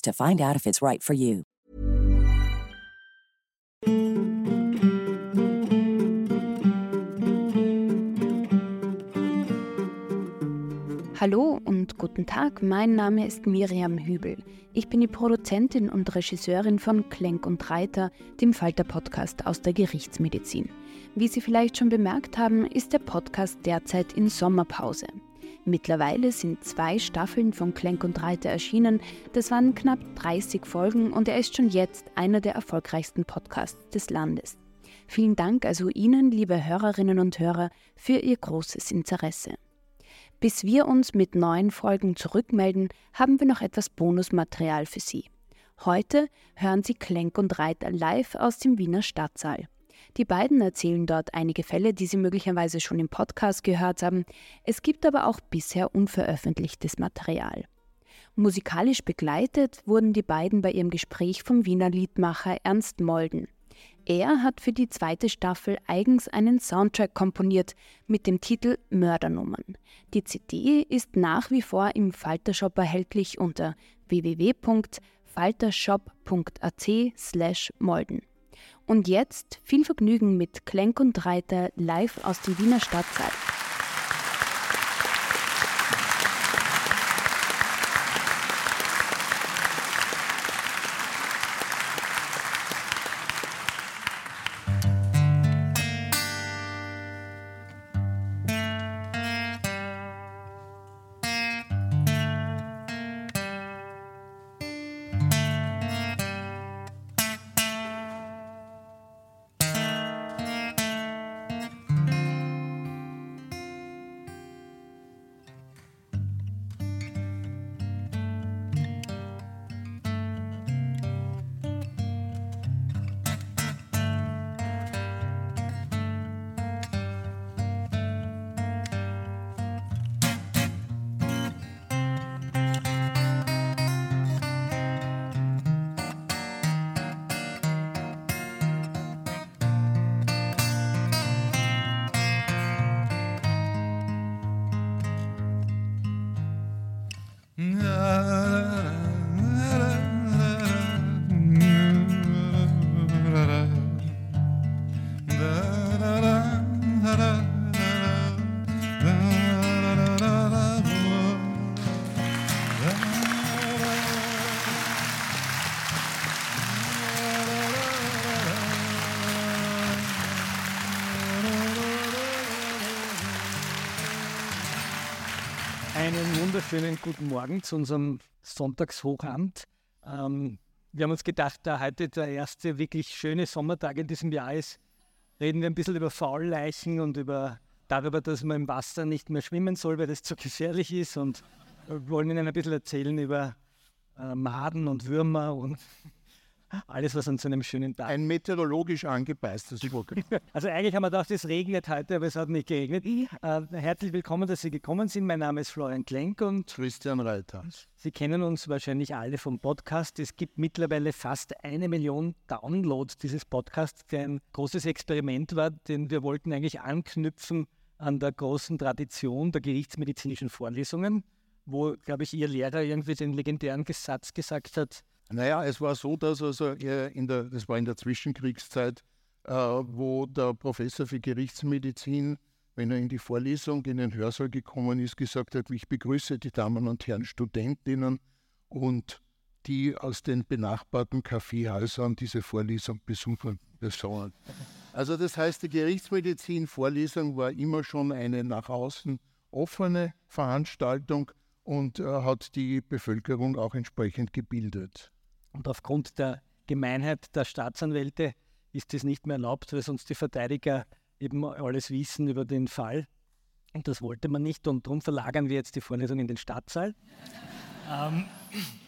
to find out if it's right for you. Hallo und guten Tag, mein Name ist Miriam Hübel. Ich bin die Produzentin und Regisseurin von Klenk und Reiter, dem Falter-Podcast aus der Gerichtsmedizin. Wie Sie vielleicht schon bemerkt haben, ist der Podcast derzeit in Sommerpause. Mittlerweile sind zwei Staffeln von Klenk und Reiter erschienen. Das waren knapp 30 Folgen und er ist schon jetzt einer der erfolgreichsten Podcasts des Landes. Vielen Dank also Ihnen, liebe Hörerinnen und Hörer, für Ihr großes Interesse. Bis wir uns mit neuen Folgen zurückmelden, haben wir noch etwas Bonusmaterial für Sie. Heute hören Sie Klenk und Reiter live aus dem Wiener Stadtsaal. Die beiden erzählen dort einige Fälle, die Sie möglicherweise schon im Podcast gehört haben. Es gibt aber auch bisher unveröffentlichtes Material. Musikalisch begleitet wurden die beiden bei ihrem Gespräch vom Wiener Liedmacher Ernst Molden. Er hat für die zweite Staffel eigens einen Soundtrack komponiert mit dem Titel Mördernummern. Die CD ist nach wie vor im Faltershop erhältlich unter www.faltershop.at/molden. Und jetzt viel Vergnügen mit Klenk und Reiter live aus dem Wiener Stadtsaal. Einen wunderschönen guten Morgen zu unserem Sonntagshochamt. Ähm, wir haben uns gedacht, da heute der erste wirklich schöne Sommertag in diesem Jahr ist, reden wir ein bisschen über Faulleichen und über, darüber, dass man im Wasser nicht mehr schwimmen soll, weil das zu gefährlich ist und wollen Ihnen ein bisschen erzählen über äh, Maden und Würmer und alles, was an so einem schönen Tag. Ein meteorologisch angepeistes Programm. Also eigentlich haben wir gedacht, es regnet heute, aber es hat nicht geregnet. Äh, herzlich willkommen, dass Sie gekommen sind. Mein Name ist Florian Klenk und Christian Reiter. Sie kennen uns wahrscheinlich alle vom Podcast. Es gibt mittlerweile fast eine Million Downloads dieses Podcasts, der ein großes Experiment war, denn wir wollten eigentlich anknüpfen an der großen Tradition der gerichtsmedizinischen Vorlesungen, wo, glaube ich, Ihr Lehrer irgendwie den legendären Satz gesagt hat, naja, es war so, dass also in der, das war in der Zwischenkriegszeit, äh, wo der Professor für Gerichtsmedizin, wenn er in die Vorlesung, in den Hörsaal gekommen ist, gesagt hat, ich begrüße die Damen und Herren Studentinnen und die aus den benachbarten Kaffeehäusern diese Vorlesung besuchen Personen. Also das heißt, die Gerichtsmedizin-Vorlesung war immer schon eine nach außen offene Veranstaltung und äh, hat die Bevölkerung auch entsprechend gebildet. Und aufgrund der Gemeinheit der Staatsanwälte ist das nicht mehr erlaubt, weil sonst die Verteidiger eben alles wissen über den Fall. Und das wollte man nicht und darum verlagern wir jetzt die Vorlesung in den Stadtsaal. ähm,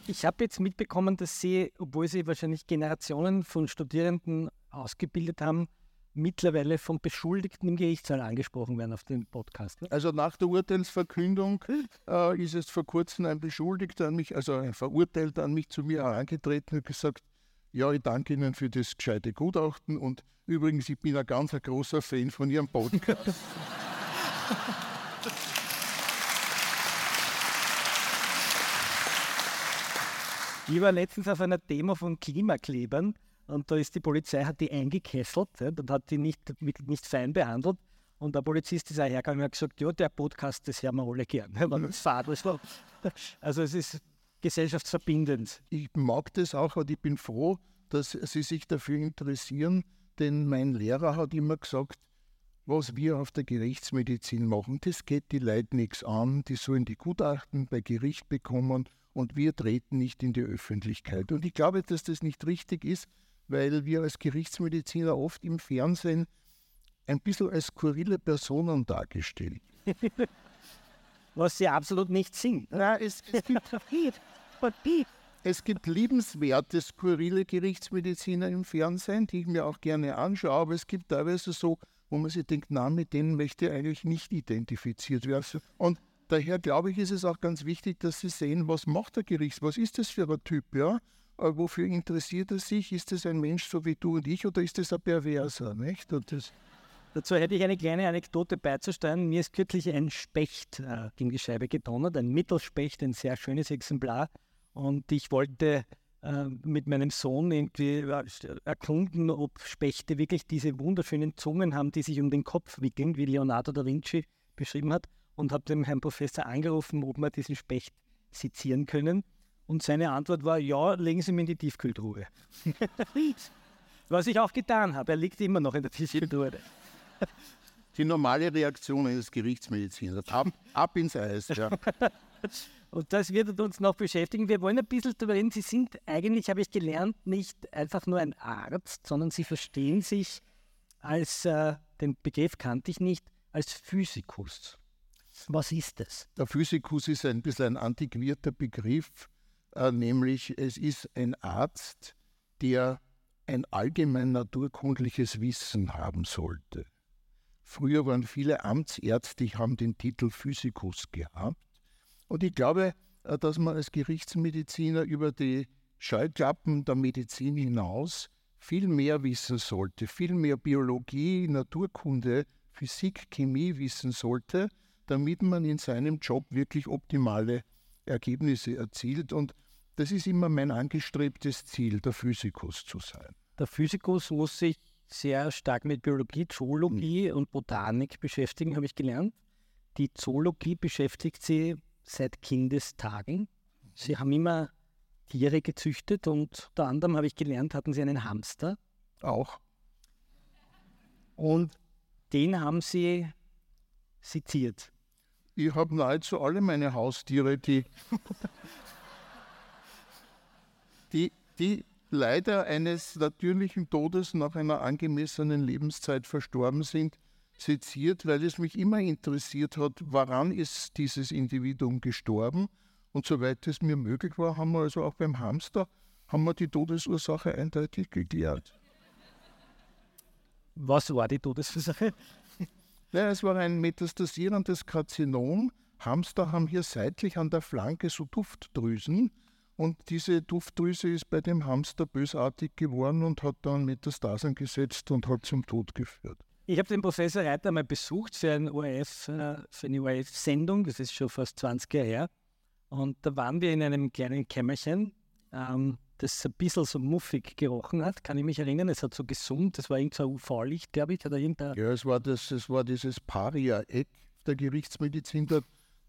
ich habe jetzt mitbekommen, dass Sie, obwohl Sie wahrscheinlich Generationen von Studierenden ausgebildet haben, mittlerweile vom Beschuldigten im Gerichtssaal angesprochen werden auf dem Podcast. Ne? Also nach der Urteilsverkündung äh, ist es vor kurzem ein Beschuldigter an mich, also ein Verurteilter an mich zu mir herangetreten und gesagt, ja, ich danke Ihnen für das gescheite Gutachten und übrigens, ich bin ein ganz ein großer Fan von Ihrem Podcast. Ich war letztens auf einer Demo von Klimaklebern und da ist die Polizei, hat die eingekesselt ja, und hat die nicht, nicht fein behandelt. Und der Polizist ist auch hergegangen und hat gesagt, ja, der Podcast, das hören wir alle gern. Also es ist gesellschaftsverbindend. Ich mag das auch und ich bin froh, dass Sie sich dafür interessieren, denn mein Lehrer hat immer gesagt, was wir auf der Gerichtsmedizin machen, das geht die Leute nichts an, die sollen die Gutachten bei Gericht bekommen und wir treten nicht in die Öffentlichkeit. Und ich glaube, dass das nicht richtig ist, weil wir als Gerichtsmediziner oft im Fernsehen ein bisschen als skurrile Personen dargestellt. Was sie absolut nicht sind. Nein, es, es gibt es gibt liebenswerte, skurrile Gerichtsmediziner im Fernsehen, die ich mir auch gerne anschaue, aber es gibt teilweise so, wo man sich denkt, na, mit denen möchte ich eigentlich nicht identifiziert werden. Und daher glaube ich, ist es auch ganz wichtig, dass Sie sehen, was macht der Gerichts, was ist das für ein Typ, ja? Äh, wofür interessiert er sich? Ist es ein Mensch so wie du und ich oder ist es ein Perverser, nicht? Und das Dazu hätte ich eine kleine Anekdote beizusteuern. Mir ist kürzlich ein Specht äh, gegen die Scheibe gedonnert, ein Mittelspecht, ein sehr schönes Exemplar. Und ich wollte äh, mit meinem Sohn irgendwie äh, erkunden, ob Spechte wirklich diese wunderschönen Zungen haben, die sich um den Kopf wickeln, wie Leonardo da Vinci beschrieben hat. Und habe dem Herrn Professor angerufen, ob wir diesen Specht sezieren können. Und seine Antwort war, ja, legen Sie mir in die Tiefkühltruhe. Was ich auch getan habe. Er liegt immer noch in der Tiefkühltruhe. Die normale Reaktion eines Gerichtsmediziners. Ab, ab ins Eis. Ja. Und das wird uns noch beschäftigen. Wir wollen ein bisschen darüber reden. Sie sind eigentlich, habe ich gelernt, nicht einfach nur ein Arzt, sondern Sie verstehen sich als, äh, den Begriff kannte ich nicht, als Physikus. Was ist das? Der Physikus ist ein bisschen ein antiquierter Begriff, nämlich es ist ein Arzt, der ein allgemein naturkundliches Wissen haben sollte. Früher waren viele Amtsärzte, die haben den Titel Physikus gehabt. Und ich glaube, äh, dass man als Gerichtsmediziner über die Scheuklappen der Medizin hinaus viel mehr wissen sollte, viel mehr Biologie, Naturkunde, Physik, Chemie wissen sollte, damit man in seinem Job wirklich optimale Ergebnisse erzielt. Und das ist immer mein angestrebtes Ziel, der Physikus zu sein. Der Physikus muss sich sehr stark mit Biologie, Zoologie mhm. und Botanik beschäftigen, habe ich gelernt. Die Zoologie beschäftigt sie seit Kindestagen. Sie haben immer Tiere gezüchtet und unter anderem habe ich gelernt, hatten sie einen Hamster. Auch. Und den haben sie seziert. Ich habe nahezu alle meine Haustiere, die, die, die leider eines natürlichen Todes nach einer angemessenen Lebenszeit verstorben sind, seziert, weil es mich immer interessiert hat, woran ist dieses Individuum gestorben. Und soweit es mir möglich war, haben wir also auch beim Hamster haben wir die Todesursache eindeutig geklärt. Was war die Todesursache? Ja, es war ein metastasierendes Karzinom. Hamster haben hier seitlich an der Flanke so Duftdrüsen. Und diese Duftdrüse ist bei dem Hamster bösartig geworden und hat dann Metastasen gesetzt und hat zum Tod geführt. Ich habe den Professor Reiter mal besucht für, ein ORF, äh, für eine ORF-Sendung, das ist schon fast 20 Jahre her. Und da waren wir in einem kleinen Kämmerchen, ähm, das ein bisschen so muffig gerochen hat, kann ich mich erinnern. Es hat so gesummt, das war irgendein so UV-Licht, glaube ich. Oder irgendein ja, es war, das, es war dieses Paria-Eck der Gerichtsmedizin. Da,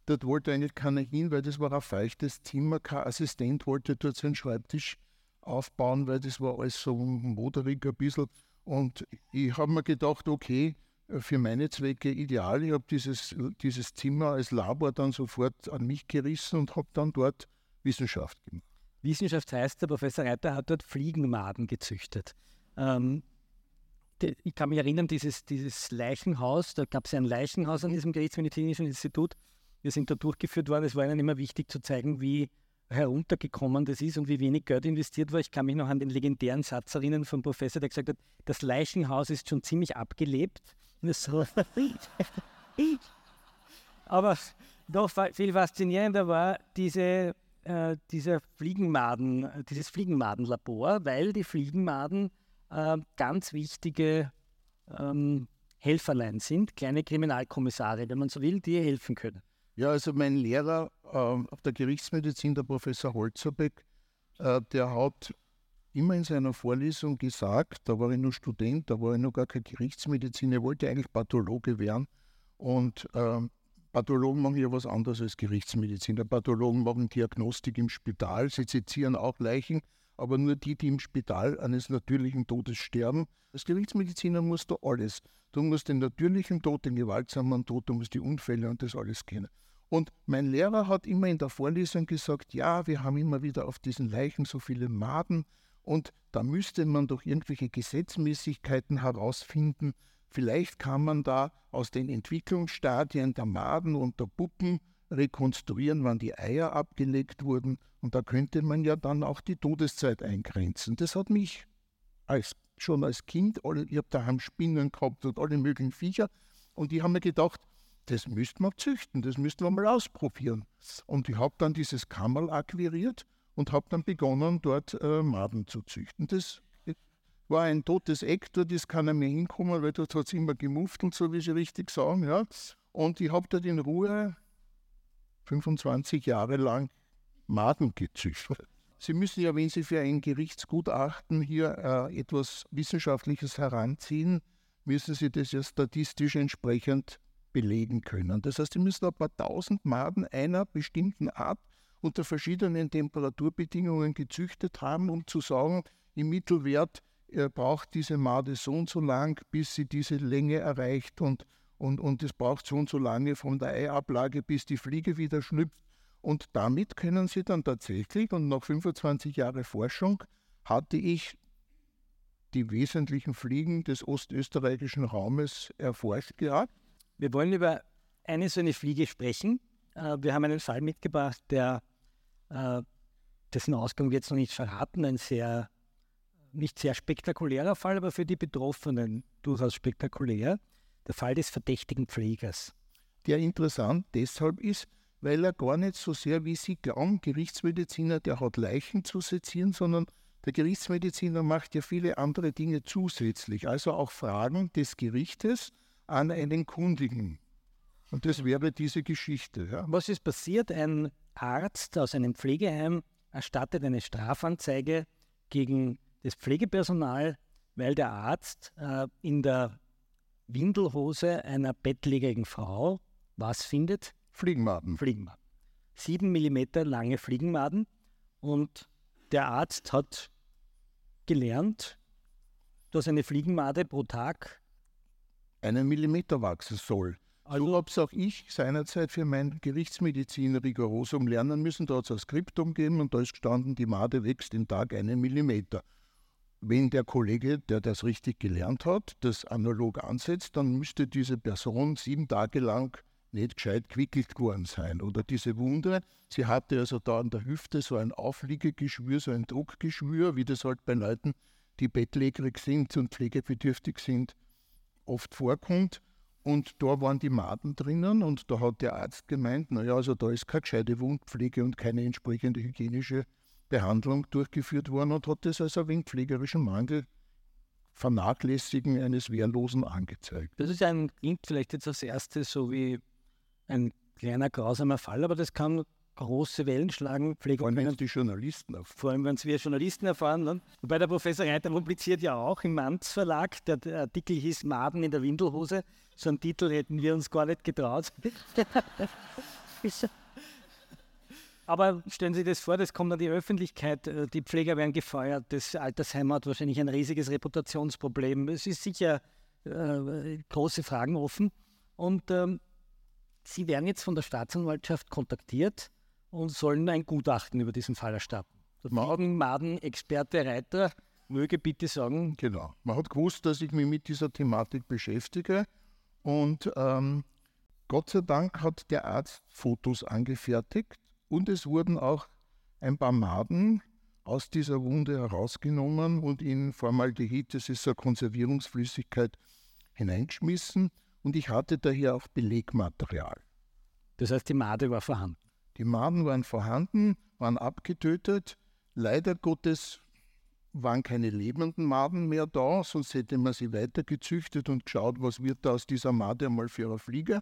Dort wollte eigentlich keiner hin, weil das war ein feuchtes Zimmer. Kein Assistent wollte dort seinen Schreibtisch aufbauen, weil das war alles so moderig ein bisschen. Und ich habe mir gedacht, okay, für meine Zwecke ideal. Ich habe dieses, dieses Zimmer als Labor dann sofort an mich gerissen und habe dann dort Wissenschaft gemacht. Wissenschaft heißt, der Professor Reiter hat dort Fliegenmaden gezüchtet. Ähm, ich kann mich erinnern, dieses, dieses Leichenhaus, da gab es ja ein Leichenhaus an diesem Gerichtsmedizinischen Institut. Wir sind da durchgeführt worden. Es war ihnen immer wichtig zu zeigen, wie heruntergekommen das ist und wie wenig Geld investiert war. Ich kann mich noch an den legendären Satz erinnern vom Professor, der gesagt hat, das Leichenhaus ist schon ziemlich abgelebt. Aber noch viel faszinierender war diese, äh, dieser Fliegenmaden, dieses Fliegenmadenlabor, weil die Fliegenmaden äh, ganz wichtige ähm, Helferlein sind, kleine Kriminalkommissare, wenn man so will, die helfen können. Ja, also mein Lehrer äh, auf der Gerichtsmedizin, der Professor Holzerbeck, äh, der hat immer in seiner Vorlesung gesagt, da war ich nur Student, da war ich noch gar kein Gerichtsmediziner, er wollte eigentlich Pathologe werden. Und äh, Pathologen machen ja was anderes als Gerichtsmediziner. Pathologen machen Diagnostik im Spital, sie sezieren auch Leichen, aber nur die, die im Spital eines natürlichen Todes sterben. Als Gerichtsmediziner musst du alles. Du musst den natürlichen Tod, den gewaltsamen Tod, du musst die Unfälle und das alles kennen. Und mein Lehrer hat immer in der Vorlesung gesagt, ja, wir haben immer wieder auf diesen Leichen so viele Maden und da müsste man doch irgendwelche Gesetzmäßigkeiten herausfinden. Vielleicht kann man da aus den Entwicklungsstadien der Maden und der Puppen rekonstruieren, wann die Eier abgelegt wurden. Und da könnte man ja dann auch die Todeszeit eingrenzen. Das hat mich als, schon als Kind, alle, ich habe daheim Spinnen gehabt und alle möglichen Viecher. Und ich habe mir gedacht, das müsste man züchten, das müsste man mal ausprobieren. Und ich habe dann dieses Kammerl akquiriert und habe dann begonnen, dort äh, Maden zu züchten. Das war ein totes Eck, dort ist keiner mehr hinkommen, weil dort hat es immer gemuftelt, so wie Sie richtig sagen. Ja. Und ich habe dort in Ruhe 25 Jahre lang Maden gezüchtet. Sie müssen ja, wenn Sie für ein Gerichtsgutachten hier äh, etwas Wissenschaftliches heranziehen, müssen Sie das ja statistisch entsprechend belegen können. Das heißt, Sie müssen ein paar tausend Maden einer bestimmten Art unter verschiedenen Temperaturbedingungen gezüchtet haben, um zu sagen, im Mittelwert braucht diese Made so und so lang, bis sie diese Länge erreicht und und, und es braucht so und so lange von der Eiablage, bis die Fliege wieder schlüpft. Und damit können Sie dann tatsächlich, und nach 25 Jahren Forschung, hatte ich die wesentlichen Fliegen des ostösterreichischen Raumes erforscht gehabt. Wir wollen über eine so eine Fliege sprechen. Äh, wir haben einen Fall mitgebracht, der, äh, dessen Ausgang wir jetzt noch nicht verraten, ein sehr, nicht sehr spektakulärer Fall, aber für die Betroffenen durchaus spektakulär der Fall des verdächtigen Pflegers. Der interessant deshalb ist, weil er gar nicht so sehr, wie Sie glauben, Gerichtsmediziner, der hat Leichen zu sezieren, sondern der Gerichtsmediziner macht ja viele andere Dinge zusätzlich, also auch Fragen des Gerichtes an einen Kundigen. Und das wäre diese Geschichte. Ja. Was ist passiert? Ein Arzt aus einem Pflegeheim erstattet eine Strafanzeige gegen das Pflegepersonal, weil der Arzt äh, in der Windelhose einer bettlägerigen Frau was findet? Fliegenmaden. Fliegenmaden. Sieben Millimeter lange Fliegenmaden. Und der Arzt hat gelernt, dass eine Fliegenmade pro Tag einen Millimeter wachsen soll. Also so habe es auch ich seinerzeit für mein Gerichtsmedizin rigorosum lernen müssen. Da hat es ein Skriptum gegeben und da ist gestanden, die Made wächst den Tag einen Millimeter wenn der Kollege, der das richtig gelernt hat, das analog ansetzt, dann müsste diese Person sieben Tage lang nicht gescheit gewickelt worden sein. Oder diese Wunde, sie hatte also da an der Hüfte so ein Aufliegegeschwür, so ein Druckgeschwür, wie das halt bei Leuten, die bettlägerig sind und pflegebedürftig sind, oft vorkommt. Und da waren die Maden drinnen und da hat der Arzt gemeint, naja, also da ist keine gescheite Wundpflege und keine entsprechende hygienische Behandlung durchgeführt worden und hat das als ein wenig pflegerischen Mangel Vernachlässigen eines Wehrlosen angezeigt. Das ist ein, klingt vielleicht jetzt als erstes so wie ein kleiner grausamer Fall, aber das kann große Wellen schlagen. Pflege vor allem, wenn es die Journalisten erfahren. Vor allem, wenn es wir Journalisten erfahren. Ne? Wobei der Professor Reiter publiziert ja auch im Manz Verlag, der, der Artikel hieß Maden in der Windelhose. So einen Titel hätten wir uns gar nicht getraut. Aber stellen Sie sich das vor, das kommt an die Öffentlichkeit, äh, die Pfleger werden gefeuert, das Altersheim hat wahrscheinlich ein riesiges Reputationsproblem. Es ist sicher äh, große Fragen offen. Und ähm, Sie werden jetzt von der Staatsanwaltschaft kontaktiert und sollen ein Gutachten über diesen Fall erstatten. Der Maden, Maden, Experte Reiter möge bitte sagen. Genau. Man hat gewusst, dass ich mich mit dieser Thematik beschäftige und ähm, Gott sei Dank hat der Arzt Fotos angefertigt und es wurden auch ein paar Maden aus dieser Wunde herausgenommen und in Formaldehyd, das ist eine Konservierungsflüssigkeit, hineingeschmissen und ich hatte daher auch Belegmaterial. Das heißt, die Made war vorhanden? Die Maden waren vorhanden, waren abgetötet. Leider Gottes waren keine lebenden Maden mehr da, sonst hätte man sie weiter gezüchtet und geschaut, was wird da aus dieser Made einmal für eine Fliege.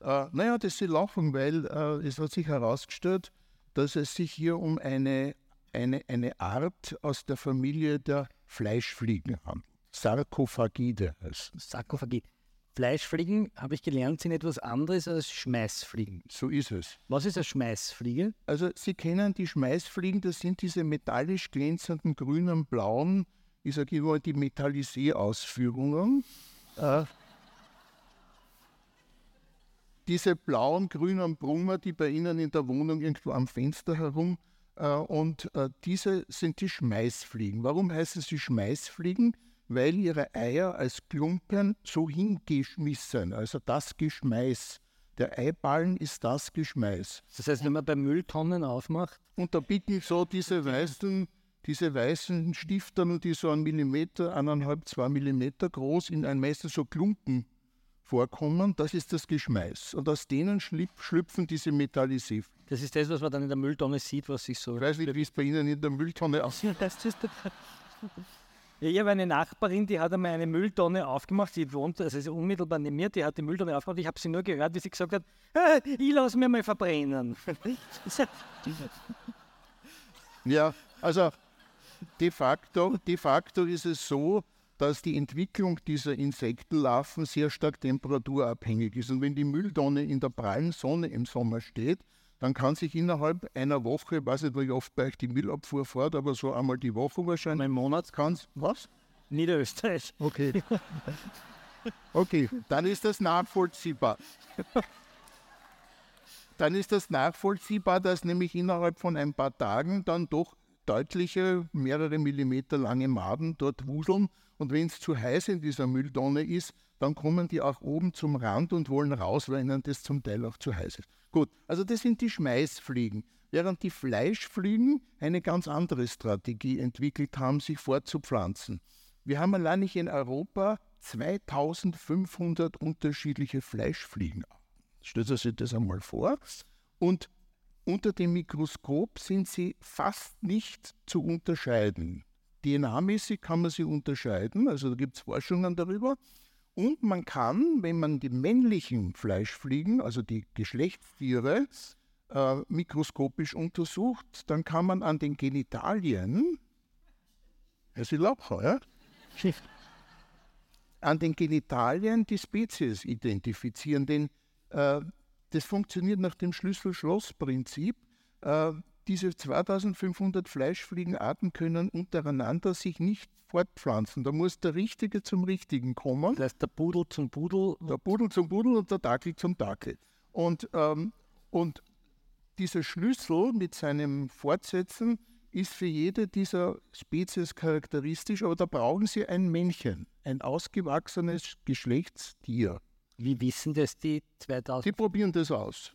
Äh, naja, das ist lachen, weil äh, es hat sich herausgestellt, dass es sich hier um eine, eine, eine Art aus der Familie der Fleischfliegen handelt. Sarkophagide heißt. Sarkophagide. Fleischfliegen, habe ich gelernt, sind etwas anderes als Schmeißfliegen. So ist es. Was ist eine Schmeißfliege? Also Sie kennen die Schmeißfliegen, das sind diese metallisch glänzenden grünen, blauen, ich sage immer die Metallisé-Ausführungen. Äh, diese blauen, grünen Brummer, die bei Ihnen in der Wohnung irgendwo am Fenster herum äh, und äh, diese sind die Schmeißfliegen. Warum heißen sie Schmeißfliegen? weil ihre Eier als Klumpen so hingeschmissen, also das Geschmeiß. Der Eiballen ist das Geschmeiß. Das heißt, wenn man bei Mülltonnen aufmacht? Und da bieten so diese weißen, diese weißen Stiftern, die so einen Millimeter, eineinhalb, zwei Millimeter groß in ein meistens so Klumpen vorkommen, das ist das Geschmeiß. Und aus denen schlüpfen diese Metallisé. Das ist das, was man dann in der Mülltonne sieht, was sich so. Ich weiß nicht, wie es bei Ihnen in der Mülltonne aussieht. Ja, ich habe eine Nachbarin, die hat einmal eine Mülltonne aufgemacht. Sie wohnt also unmittelbar neben mir, die hat die Mülltonne aufgemacht. Ich habe sie nur gehört, wie sie gesagt hat: ah, Ich lasse mir mal verbrennen. ja, also de facto, de facto ist es so, dass die Entwicklung dieser Insektenlarven sehr stark temperaturabhängig ist. Und wenn die Mülltonne in der prallen Sonne im Sommer steht, dann kann sich innerhalb einer Woche, ich weiß nicht, wie oft bei euch die Müllabfuhr fährt, aber so einmal die Woche wahrscheinlich. Mein Monat kann's. Was? Niederösterreich. Okay. Okay, dann ist das nachvollziehbar. Dann ist das nachvollziehbar, dass nämlich innerhalb von ein paar Tagen dann doch deutliche, mehrere Millimeter lange Maden dort wuseln. Und wenn es zu heiß in dieser Mülltonne ist, dann kommen die auch oben zum Rand und wollen raus, weil ihnen das zum Teil auch zu heiß ist. Gut, also das sind die Schmeißfliegen. Während die Fleischfliegen eine ganz andere Strategie entwickelt haben, sich fortzupflanzen. Wir haben allein in Europa 2500 unterschiedliche Fleischfliegen. Stellt sich das einmal vor. Und unter dem Mikroskop sind sie fast nicht zu unterscheiden. DNA-mäßig kann man sie unterscheiden, also da gibt es Forschungen darüber. Und man kann, wenn man die männlichen Fleischfliegen, also die Geschlechtstiere, äh, mikroskopisch untersucht, dann kann man an den Genitalien, es ist Laubcher, ja? an den Genitalien die Spezies identifizieren, denn äh, das funktioniert nach dem Schlüssel-Schloss-Prinzip. Äh, diese 2500 Fleischfliegenarten können untereinander sich nicht fortpflanzen. Da muss der Richtige zum Richtigen kommen. Das heißt, der Pudel zum Pudel. Der Pudel zum Pudel und der Dackel zum Dackel. Und, ähm, und dieser Schlüssel mit seinem Fortsetzen ist für jede dieser Spezies charakteristisch, aber da brauchen sie ein Männchen, ein ausgewachsenes Geschlechtstier. Wie wissen das die 2000? Die probieren das aus.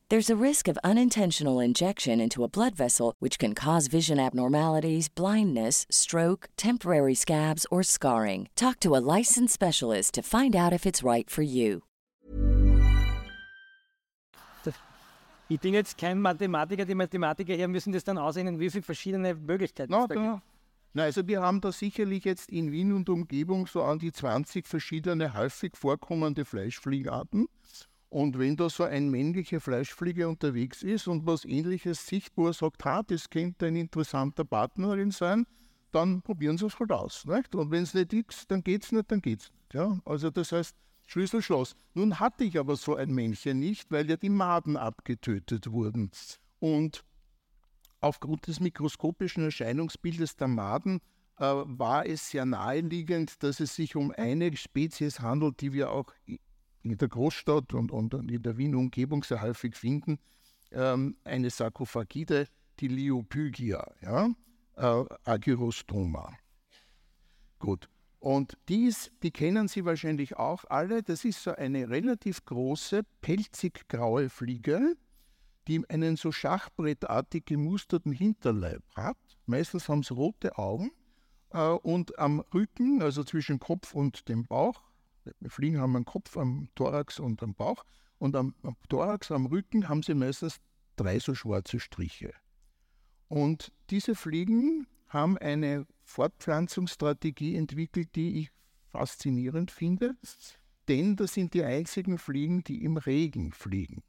There's a risk of unintentional injection into a blood vessel, which can cause vision abnormalities, blindness, stroke, temporary scabs, or scarring. Talk to a licensed specialist to find out if it's right for you. Ich bin jetzt kein Mathematiker. Die Mathematiker hier müssen das dann aussehen, wie viele verschiedene Möglichkeiten es da gibt. na, also wir haben da sicherlich jetzt in Wien und Umgebung so an die 20 verschiedene häufig vorkommende Fleischfliegenarten. Und wenn da so ein männlicher Fleischflieger unterwegs ist und was ähnliches sieht, wo er sagt, ha, das könnte ein interessanter Partnerin sein, dann probieren Sie es halt aus. Nicht? Und wenn es nicht ist, dann geht es nicht, dann geht es nicht. Ja? Also das heißt, Schlüssel Schloss. Nun hatte ich aber so ein Männchen nicht, weil ja die Maden abgetötet wurden. Und aufgrund des mikroskopischen Erscheinungsbildes der Maden äh, war es sehr naheliegend, dass es sich um eine Spezies handelt, die wir auch in der Großstadt und, und in der Wien-Umgebung sehr häufig finden, ähm, eine Sarkophagide, die Liopygia, ja? äh, Agyrostoma. Gut. Und die, ist, die kennen Sie wahrscheinlich auch alle. Das ist so eine relativ große, pelzig graue Fliege, die einen so schachbrettartig gemusterten Hinterleib hat. Meistens haben sie rote Augen äh, und am Rücken, also zwischen Kopf und dem Bauch, Fliegen haben einen Kopf am Thorax und am Bauch und am, am Thorax, am Rücken haben sie meistens drei so schwarze Striche. Und diese Fliegen haben eine Fortpflanzungsstrategie entwickelt, die ich faszinierend finde, denn das sind die einzigen Fliegen, die im Regen fliegen.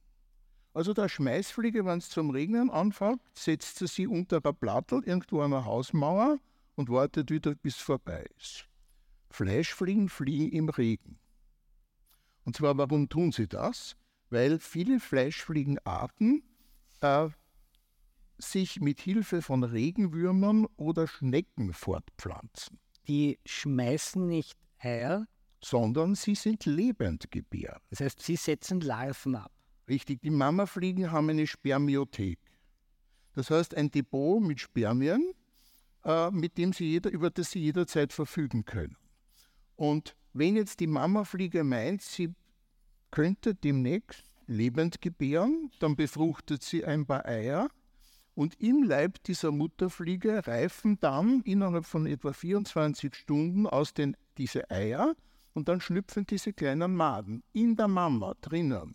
Also der Schmeißfliege, wenn es zum Regnen anfängt, setzt sie sich unter ein Plattel irgendwo an einer Hausmauer und wartet wieder, bis es vorbei ist. Fleischfliegen fliegen im Regen. Und zwar, warum tun sie das? Weil viele Fleischfliegenarten äh, sich mit Hilfe von Regenwürmern oder Schnecken fortpflanzen, Die schmeißen nicht Eier, sondern sie sind Lebendgebären. das heißt, sie setzen Larven ab. Richtig, die Mammafliegen haben eine Spermiothek. Das heißt, ein Depot mit Spermien, äh, mit dem sie jeder, über das sie jederzeit verfügen können. Und wenn jetzt die Mammafliege meint, sie könnte demnächst lebend gebären, dann befruchtet sie ein paar Eier und im Leib dieser Mutterfliege reifen dann innerhalb von etwa 24 Stunden aus den, diese Eier und dann schlüpfen diese kleinen Maden in der Mama drinnen.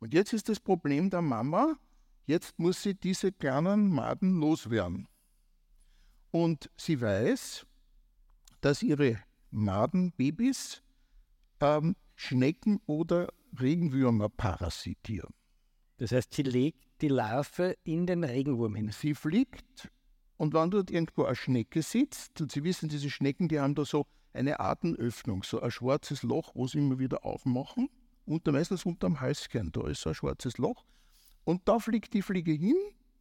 Und jetzt ist das Problem der Mama, jetzt muss sie diese kleinen Maden loswerden. Und sie weiß, dass ihre Madenbabys ähm, Schnecken oder Regenwürmer parasitieren. Das heißt, sie legt die Larve in den Regenwurm hin. Sie fliegt und wenn dort irgendwo eine Schnecke sitzt, und Sie wissen, diese Schnecken, die haben da so eine Atemöffnung, so ein schwarzes Loch, wo sie immer wieder aufmachen, unter, meistens unterm Halskern, da ist so ein schwarzes Loch. Und da fliegt die Fliege hin,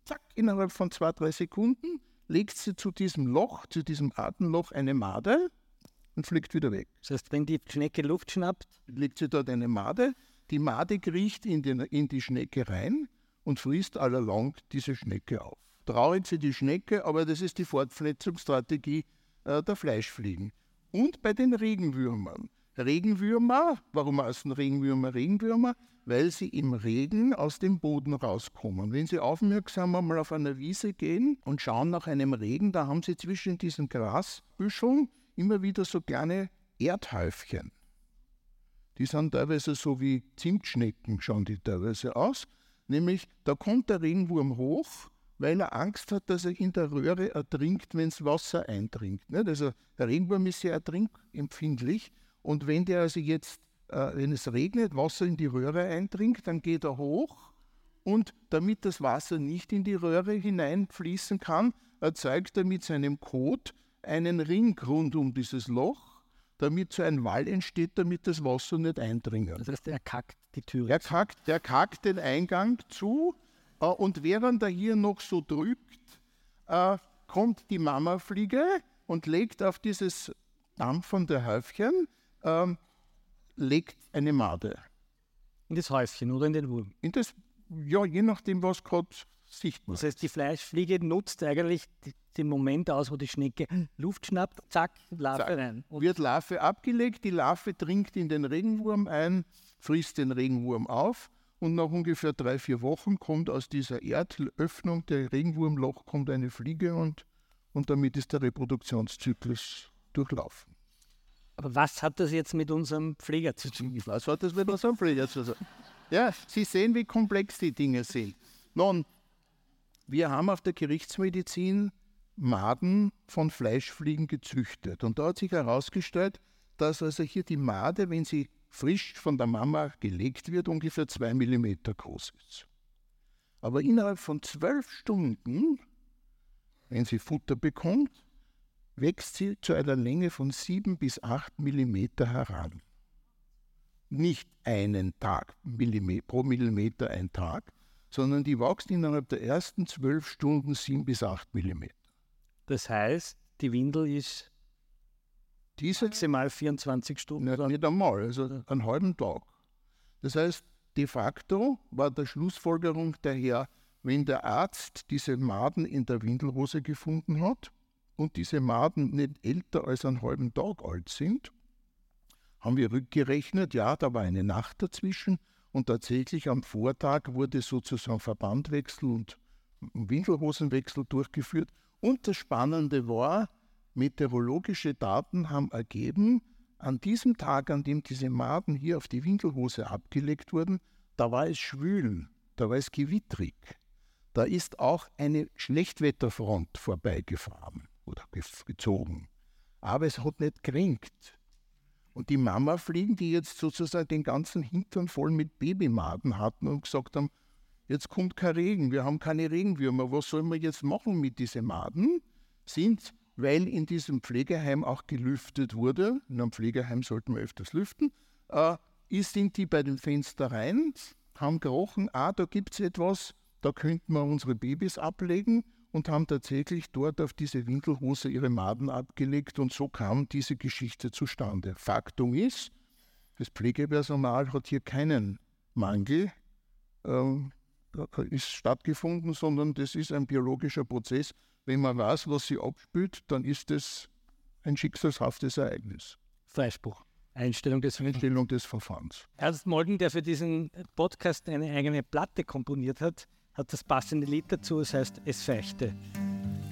zack, innerhalb von zwei, drei Sekunden legt sie zu diesem Loch, zu diesem Atemloch eine Made und fliegt wieder weg. Das heißt, wenn die Schnecke Luft schnappt, legt sie dort eine Made. Die Made kriecht in, den, in die Schnecke rein und frisst allalong diese Schnecke auf. Traurig für die Schnecke, aber das ist die Fortpflanzungsstrategie äh, der Fleischfliegen. Und bei den Regenwürmern. Regenwürmer, warum heißen Regenwürmer Regenwürmer? Weil sie im Regen aus dem Boden rauskommen. Wenn Sie aufmerksam einmal auf einer Wiese gehen und schauen nach einem Regen, da haben Sie zwischen diesen Grasbüscheln immer wieder so kleine Erdhäufchen. Die sind teilweise so wie Zimtschnecken, schauen die teilweise aus. Nämlich, da kommt der Regenwurm hoch, weil er Angst hat, dass er in der Röhre ertrinkt, wenn das Wasser eindringt. Nicht? Also der Regenwurm ist sehr ertrinkempfindlich und wenn der also jetzt, äh, wenn es regnet, Wasser in die Röhre eindringt, dann geht er hoch und damit das Wasser nicht in die Röhre hineinfließen kann, erzeugt er mit seinem Kot einen Ring rund um dieses Loch, damit so ein Wall entsteht, damit das Wasser nicht eindringen. das heißt, er kackt die Türe. Der kackt, der kackt den Eingang zu äh, und während er hier noch so drückt, äh, kommt die Mamafliege und legt auf dieses dampfende Häufchen, ähm, legt eine Made. In das Häuschen oder in den Wurm? In das, ja, je nachdem, was gerade sichtbar. Das heißt, die Fleischfliege nutzt eigentlich den Moment aus, wo die Schnecke Luft schnappt, zack, Larve zack. rein. Und wird Larve abgelegt, die Larve dringt in den Regenwurm ein, frisst den Regenwurm auf und nach ungefähr drei, vier Wochen kommt aus dieser Erdöffnung, der Regenwurmloch, kommt eine Fliege und, und damit ist der Reproduktionszyklus durchlaufen. Aber was hat das jetzt mit unserem Pfleger zu tun? Was hat das mit unserem Pfleger zu tun? Ja, Sie sehen, wie komplex die Dinge sind. Nun, wir haben auf der Gerichtsmedizin Maden von Fleischfliegen gezüchtet. Und da hat sich herausgestellt, dass also hier die Made, wenn sie frisch von der Mama gelegt wird, ungefähr zwei Millimeter groß ist. Aber innerhalb von zwölf Stunden, wenn sie Futter bekommt, wächst sie zu einer Länge von sieben bis acht Millimeter heran. Nicht einen Tag pro Millimeter ein Tag, sondern die wächst innerhalb der ersten zwölf Stunden sieben bis acht Millimeter. Das heißt, die Windel ist diese, maximal 24 Stunden? Nicht, nicht einmal, also einen halben Tag. Das heißt, de facto war der Schlussfolgerung daher, wenn der Arzt diese Maden in der Windelhose gefunden hat und diese Maden nicht älter als einen halben Tag alt sind, haben wir rückgerechnet, ja, da war eine Nacht dazwischen und tatsächlich am Vortag wurde sozusagen Verbandwechsel und Windelhosenwechsel durchgeführt. Und das Spannende war, meteorologische Daten haben ergeben, an diesem Tag, an dem diese Maden hier auf die Windelhose abgelegt wurden, da war es schwül, da war es gewittrig. Da ist auch eine Schlechtwetterfront vorbeigefahren oder gezogen. Aber es hat nicht geringt. Und die Mama-Fliegen, die jetzt sozusagen den ganzen Hintern voll mit Babymaden hatten und gesagt haben, jetzt kommt kein Regen, wir haben keine Regenwürmer, was sollen wir jetzt machen mit diesen Maden? Sind, weil in diesem Pflegeheim auch gelüftet wurde, in einem Pflegeheim sollten wir öfters lüften, äh, sind die bei den Fenstereien, haben gerochen, ah, da gibt es etwas, da könnten wir unsere Babys ablegen und haben tatsächlich dort auf diese Windelhose ihre Maden abgelegt und so kam diese Geschichte zustande. Faktum ist, das Pflegepersonal hat hier keinen Mangel äh, ist stattgefunden, sondern das ist ein biologischer Prozess. Wenn man weiß, was sie abspült, dann ist das ein schicksalshaftes Ereignis. Freispruch. Einstellung des, Einstellung des Verfahrens. Ernst Molden, der für diesen Podcast eine eigene Platte komponiert hat, hat das passende Lied dazu, es heißt Es feichte.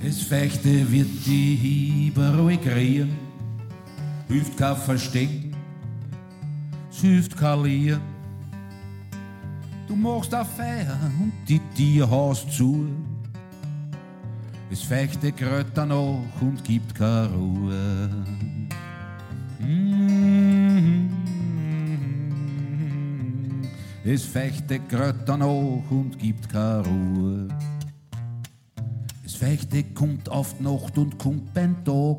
Es feichte wird die überall kriegen, hilft kein Verstecken, es hilft kein Lieren. Du machst auf Feier und die Tierhaus zu. Es feichte Kröter noch und gibt keine Ruhe. Mm Es fechte Kröter noch und gibt keine Ruhe. Es fechte kommt oft Nacht und kommt beim Tag.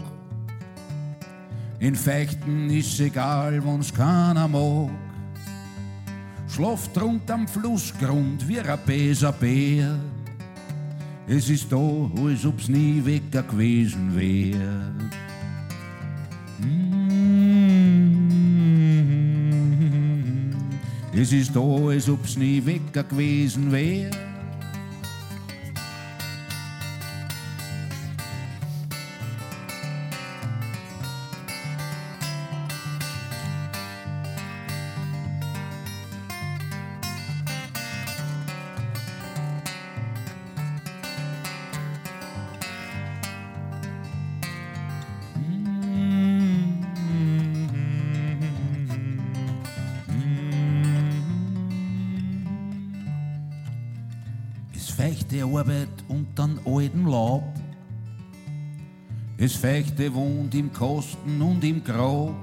In Fechten ist egal, wenn's keiner mag. Schlaft rund am Flussgrund wie ein böser Bär. Es ist da, als ob's nie weg gewesen wär. Es ist da, als ob's nie weg gewesen wär. Das Fechte wohnt im Kosten und im Grab.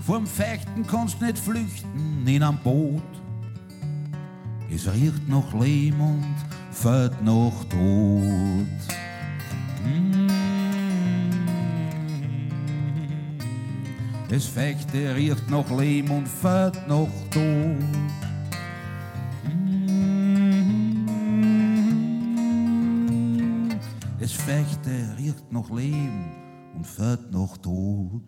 Vorm Fechten kannst nicht flüchten in einem Boot. Es riecht nach Lehm und fällt nach Tod. Mm. Es Fechte riecht nach Lehm und fällt nach Tod. Riecht nach Leben und fährt nach Tod.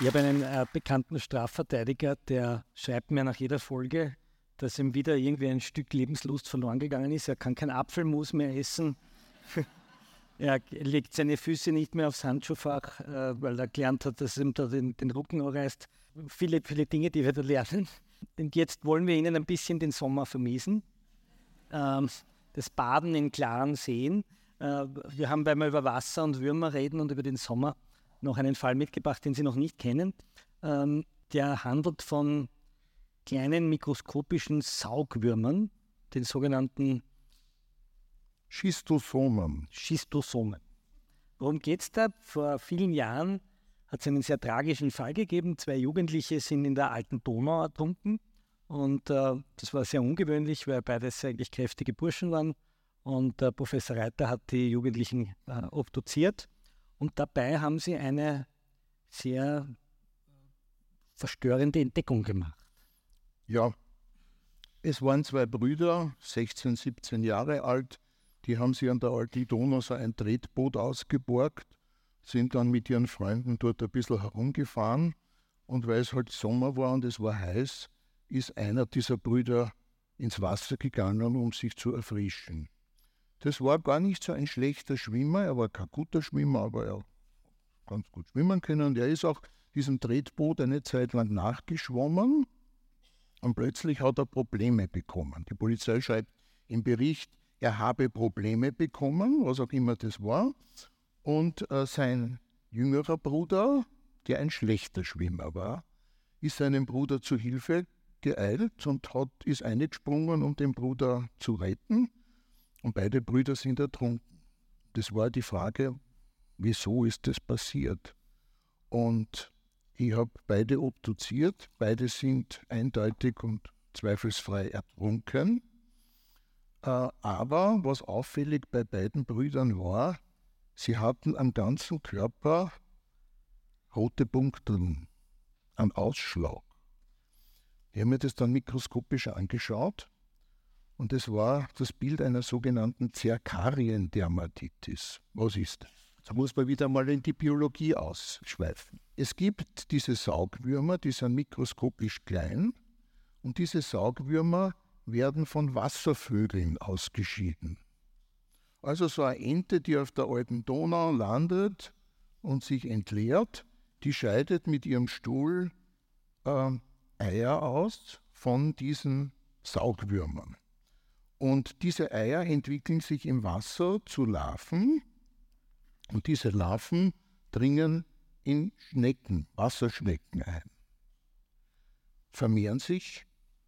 Ich habe einen äh, bekannten Strafverteidiger, der schreibt mir nach jeder Folge, dass ihm wieder irgendwie ein Stück Lebenslust verloren gegangen ist. Er kann kein Apfelmus mehr essen. er legt seine Füße nicht mehr aufs Handschuhfach, äh, weil er gelernt hat, dass ihm da den, den Rücken reißt. Viele, viele Dinge, die wir da lernen. Und jetzt wollen wir Ihnen ein bisschen den Sommer vermiesen. Ähm, das Baden in klaren Seen. Äh, wir haben, weil wir über Wasser und Würmer reden und über den Sommer, noch einen Fall mitgebracht, den Sie noch nicht kennen. Ähm, der handelt von kleinen mikroskopischen Saugwürmern, den sogenannten Schistosomen. Schistosomen. Worum geht es da? Vor vielen Jahren hat es einen sehr tragischen Fall gegeben. Zwei Jugendliche sind in der alten Donau ertrunken. Und äh, das war sehr ungewöhnlich, weil beides eigentlich kräftige Burschen waren. Und äh, Professor Reiter hat die Jugendlichen äh, obduziert. Und dabei haben sie eine sehr verstörende Entdeckung gemacht. Ja, es waren zwei Brüder, 16, 17 Jahre alt, die haben sich an der alten Donau so ein Tretboot ausgeborgt, sind dann mit ihren Freunden dort ein bisschen herumgefahren und weil es halt Sommer war und es war heiß, ist einer dieser Brüder ins Wasser gegangen, um sich zu erfrischen. Das war gar nicht so ein schlechter Schwimmer, er war kein guter Schwimmer, aber er ganz gut schwimmen können. Und er ist auch diesem Tretboot eine Zeit lang nachgeschwommen und plötzlich hat er Probleme bekommen. Die Polizei schreibt im Bericht, er habe Probleme bekommen, was auch immer das war. Und äh, sein jüngerer Bruder, der ein schlechter Schwimmer war, ist seinem Bruder zu Hilfe geeilt und hat, ist eingesprungen, um den Bruder zu retten. Und beide Brüder sind ertrunken. Das war die Frage, wieso ist das passiert? Und ich habe beide obduziert, beide sind eindeutig und zweifelsfrei ertrunken. Äh, aber was auffällig bei beiden Brüdern war, sie hatten am ganzen Körper rote Punkte, einen Ausschlag. Ich habe mir das dann mikroskopisch angeschaut und es war das Bild einer sogenannten Zerkariendermatitis. Was ist das? Da muss man wieder mal in die Biologie ausschweifen. Es gibt diese Saugwürmer, die sind mikroskopisch klein und diese Saugwürmer werden von Wasservögeln ausgeschieden. Also so eine Ente, die auf der alten Donau landet und sich entleert, die scheidet mit ihrem Stuhl äh, Eier aus von diesen Saugwürmern. Und diese Eier entwickeln sich im Wasser zu Larven und diese Larven dringen in Schnecken, Wasserschnecken ein, vermehren sich,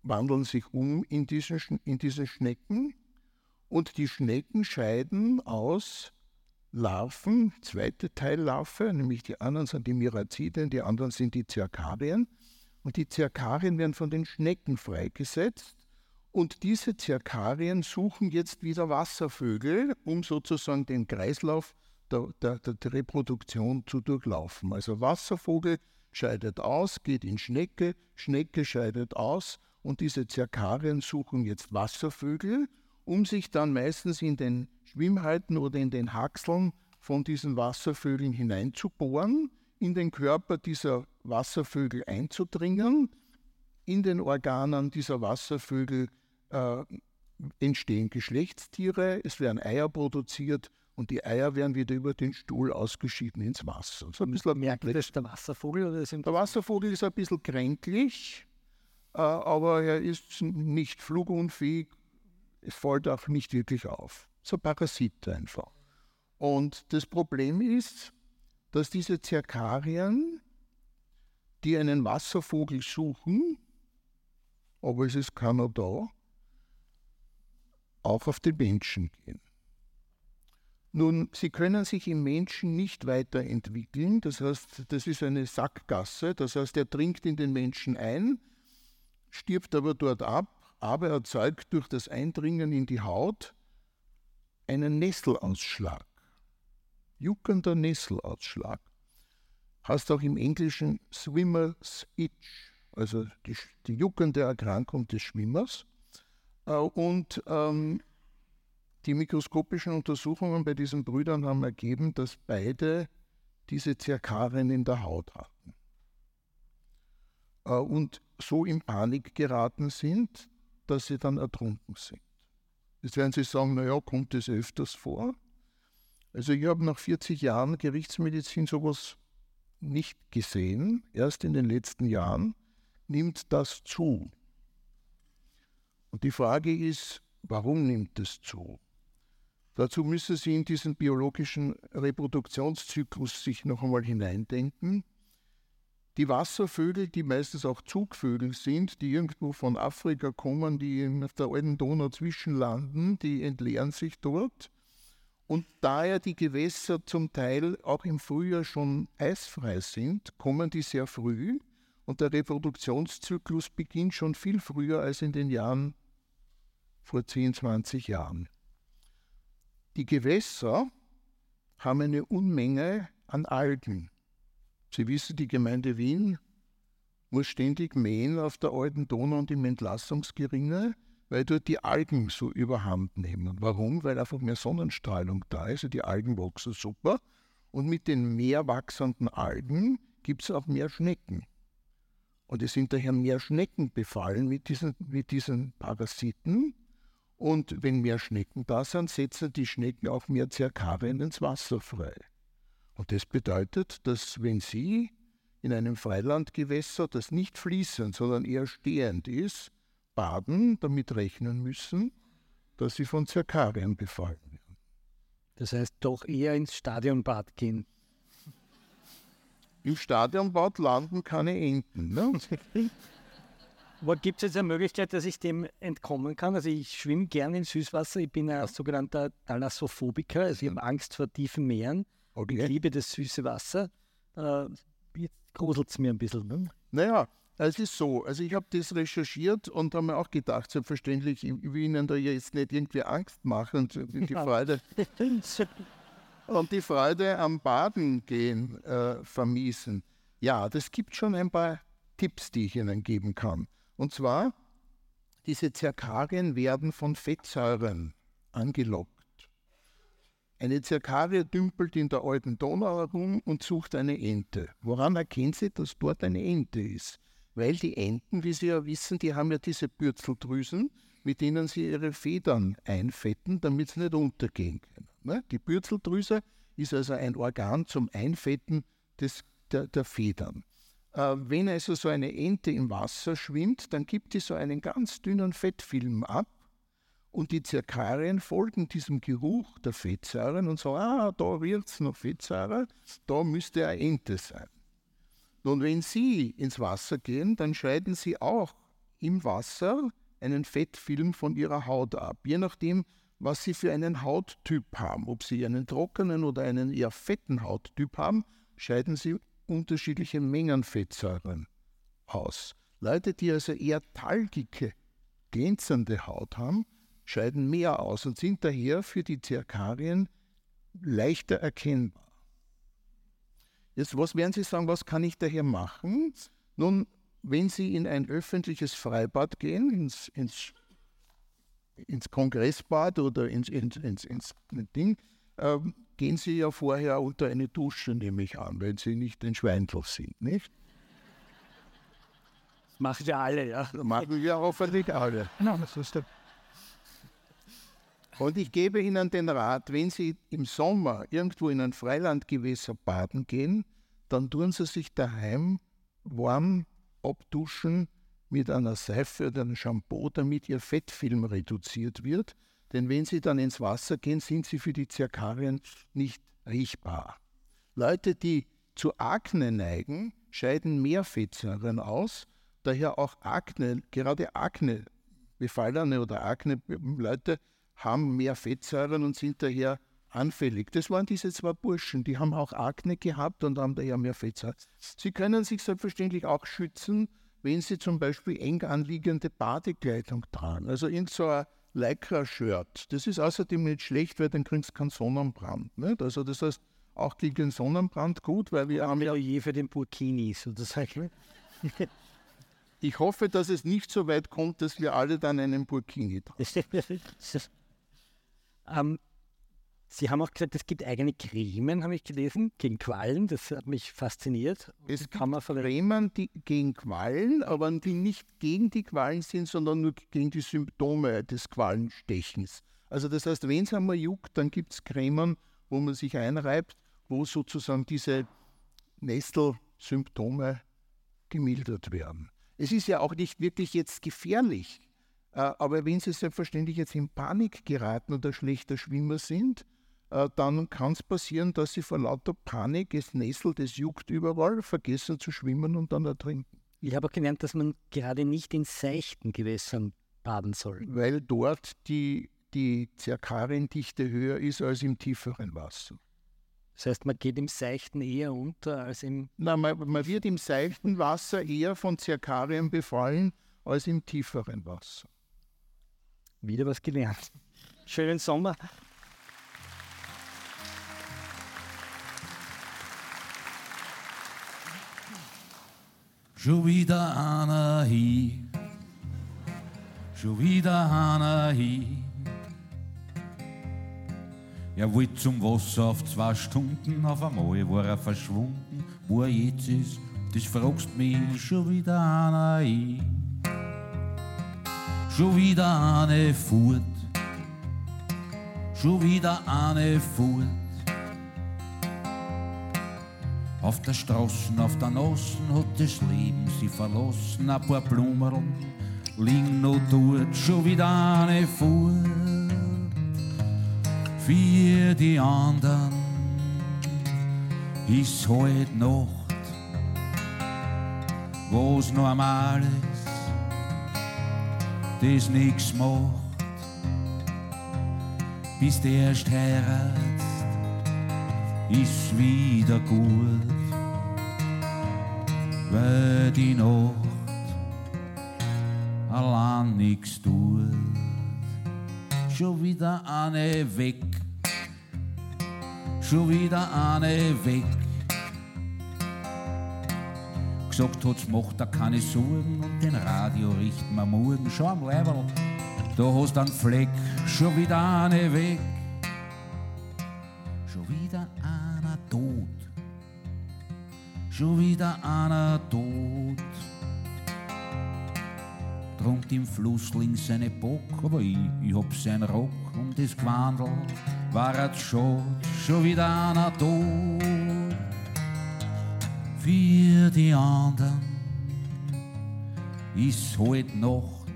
wandeln sich um in diese, in diese Schnecken und die Schnecken scheiden aus Larven, zweite Teillarve, nämlich die anderen sind die Miraziden, die anderen sind die Zirkarien. Und die Zirkarien werden von den Schnecken freigesetzt und diese Zirkarien suchen jetzt wieder Wasservögel, um sozusagen den Kreislauf der, der, der Reproduktion zu durchlaufen. Also Wasservogel scheidet aus, geht in Schnecke, Schnecke scheidet aus und diese Zirkarien suchen jetzt Wasservögel, um sich dann meistens in den Schwimmhäuten oder in den Haxeln von diesen Wasservögeln hineinzubohren, in den Körper dieser Wasservögel einzudringen, in den Organen dieser Wasservögel äh, entstehen Geschlechtstiere, es werden Eier produziert und die Eier werden wieder über den Stuhl ausgeschieden ins Wasser. So ein bisschen Merkt das der Wasservogel? Oder der Wasservogel ist ein bisschen kränklich, aber er ist nicht flugunfähig, es fällt auch nicht wirklich auf. So Parasit einfach. Und das Problem ist, dass diese Zirkarien, die einen Wasservogel suchen, aber es ist keiner da, auch auf den Menschen gehen. Nun, sie können sich im Menschen nicht weiterentwickeln, das heißt, das ist eine Sackgasse, das heißt, er dringt in den Menschen ein, stirbt aber dort ab, aber erzeugt durch das Eindringen in die Haut einen Nestelausschlag. juckender Nesselausschlag. Hast auch im Englischen Swimmer's Itch, also die, die juckende Erkrankung des Schwimmers. Äh, und ähm, die mikroskopischen Untersuchungen bei diesen Brüdern haben ergeben, dass beide diese Zerkarien in der Haut hatten. Äh, und so in Panik geraten sind, dass sie dann ertrunken sind. Jetzt werden Sie sagen, naja, kommt das öfters vor? Also ich habe nach 40 Jahren Gerichtsmedizin sowas nicht gesehen. Erst in den letzten Jahren nimmt das zu. Und die Frage ist, warum nimmt es zu? Dazu müssen Sie in diesen biologischen Reproduktionszyklus sich noch einmal hineindenken. Die Wasservögel, die meistens auch Zugvögel sind, die irgendwo von Afrika kommen, die auf der alten Donau zwischenlanden, die entleeren sich dort. Und da ja die Gewässer zum Teil auch im Frühjahr schon eisfrei sind, kommen die sehr früh und der Reproduktionszyklus beginnt schon viel früher als in den Jahren vor 10, 20 Jahren. Die Gewässer haben eine Unmenge an Algen. Sie wissen, die Gemeinde Wien muss ständig mähen auf der alten Donau und im Entlassungsgeringe, weil dort die Algen so überhand nehmen. Warum? Weil einfach mehr Sonnenstrahlung da ist. Also die Algen wachsen super. Und mit den mehr wachsenden Algen gibt es auch mehr Schnecken. Und es sind daher mehr Schnecken befallen mit diesen, mit diesen Parasiten. Und wenn mehr Schnecken da sind, setzen die Schnecken auch mehr Zerkarien ins Wasser frei. Und das bedeutet, dass wenn Sie in einem Freilandgewässer, das nicht fließend, sondern eher stehend ist, baden, damit rechnen müssen, dass Sie von Zirkarien befallen werden. Das heißt, doch eher ins Stadionbad gehen. Im Stadionbad landen keine Enten. Ne? Aber gibt es jetzt eine Möglichkeit, dass ich dem entkommen kann? Also ich schwimme gerne in Süßwasser, ich bin ein sogenannter Thalassophobiker, also ich habe Angst vor tiefen Meeren. Okay. Ich liebe das süße Wasser. Äh, jetzt gruselt es mir ein bisschen. Ne? Naja, es ist so. Also ich habe das recherchiert und habe mir auch gedacht, selbstverständlich, ich will Ihnen da jetzt nicht irgendwie Angst machen und die Freude, und die Freude am Baden gehen äh, vermiesen. Ja, das gibt schon ein paar Tipps, die ich Ihnen geben kann. Und zwar, diese Zerkarien werden von Fettsäuren angelockt. Eine Zirkarie dümpelt in der alten Donau herum und sucht eine Ente. Woran erkennt sie, dass dort eine Ente ist? Weil die Enten, wie Sie ja wissen, die haben ja diese Bürzeldrüsen, mit denen sie ihre Federn einfetten, damit sie nicht untergehen können. Ne? Die Bürzeldrüse ist also ein Organ zum Einfetten des, der, der Federn. Äh, wenn also so eine Ente im Wasser schwimmt, dann gibt die so einen ganz dünnen Fettfilm ab und die Zirkarien folgen diesem Geruch der Fettsäuren und sagen, ah, da riecht es noch Fettsäure, da müsste eine Ente sein. Nun, wenn Sie ins Wasser gehen, dann scheiden Sie auch im Wasser einen Fettfilm von Ihrer Haut ab, je nachdem, was Sie für einen Hauttyp haben. Ob Sie einen trockenen oder einen eher fetten Hauttyp haben, scheiden Sie unterschiedliche Mengen Fettsäuren aus. Leute, die also eher talgige, glänzende Haut haben, scheiden mehr aus und sind daher für die Zirkarien leichter erkennbar. Jetzt, was werden Sie sagen, was kann ich daher machen? Nun, wenn Sie in ein öffentliches Freibad gehen, ins, ins, ins Kongressbad oder ins, ins, ins, ins Ding, äh, gehen Sie ja vorher unter eine Dusche, nehme ich an, wenn Sie nicht ein Schweindel sind, nicht? Das machen ja alle, ja. Das machen wir hoffentlich alle. No, das ist der und ich gebe Ihnen den Rat, wenn Sie im Sommer irgendwo in ein Freilandgewässer baden gehen, dann tun Sie sich daheim warm abduschen mit einer Seife oder einem Shampoo, damit Ihr Fettfilm reduziert wird. Denn wenn Sie dann ins Wasser gehen, sind Sie für die Zirkarien nicht riechbar. Leute, die zu Akne neigen, scheiden mehr Fettsäuren aus, daher auch Akne, gerade Akne, befallene oder Akne-Leute haben mehr Fettsäuren und sind daher anfällig. Das waren diese zwei Burschen, die haben auch Akne gehabt und haben daher mehr Fettsäuren. Sie können sich selbstverständlich auch schützen, wenn sie zum Beispiel eng anliegende Badekleidung tragen. Also irgend so ein Lycra-Shirt. Das ist außerdem nicht schlecht, weil dann kriegst du keinen Sonnenbrand. Nicht? Also das heißt, auch gegen Sonnenbrand gut, weil wir haben ja Plädoyer für den Burkini sozusagen. Ich hoffe, dass es nicht so weit kommt, dass wir alle dann einen Burkini tragen. Ähm, Sie haben auch gesagt, es gibt eigene Cremen, habe ich gelesen, gegen Quallen. Das hat mich fasziniert. Es Das kann man. Cremen die gegen Quallen, aber die nicht gegen die Quallen sind, sondern nur gegen die Symptome des Quallenstechens. Also das heißt, wenn es einmal juckt, dann gibt es Cremen, wo man sich einreibt, wo sozusagen diese Nestelsymptome gemildert werden. Es ist ja auch nicht wirklich jetzt gefährlich, äh, aber wenn Sie selbstverständlich jetzt in Panik geraten oder schlechter Schwimmer sind, äh, dann kann es passieren, dass Sie vor lauter Panik, es nesselt, es juckt überall, vergessen zu schwimmen und dann ertrinken. Ich habe auch gelernt, dass man gerade nicht in seichten Gewässern baden soll. weil dort die, die Zirkariendichte höher ist als im tieferen Wasser. Das heißt, man geht im Seichten eher unter als im. Na, man, man wird im seichten Wasser eher von Zirkarien befallen als im tieferen Wasser. Wieder was gelernt. Schönen Sommer. Schon wieder einer hier, schon wieder einer hier. Er wollte zum Wasser auf zwei Stunden, auf einmal war er verschwunden. Wo er jetzt ist, das fragst mich, schon wieder einer hier. Schon wieder eine Furt, schon wieder eine Furt. Auf der Straßen, auf der Nossen hat das Leben sie verlassen. Ein paar Blumerl liegen noch dort, schon wieder eine Furt. Für die anderen ist halt Nacht, was normal ist, das nix macht, bis der erst heiratst ist wieder gut, weil die Nacht allein nix tut. Schon wieder eine weg, schon wieder eine weg. Gesagt hat's, macht er keine Sorgen und den Radio richten wir morgen. Schau am Leiberl, da hast einen Fleck, schon wieder eine weg. Schon wieder einer tot. Schon wieder einer tot. Trankt im Fluss links eine Bock, aber ich, ich hab seinen Rock um das Gewandel. War er schon, schon wieder einer tot. Für die anderen. Ist halt Nacht,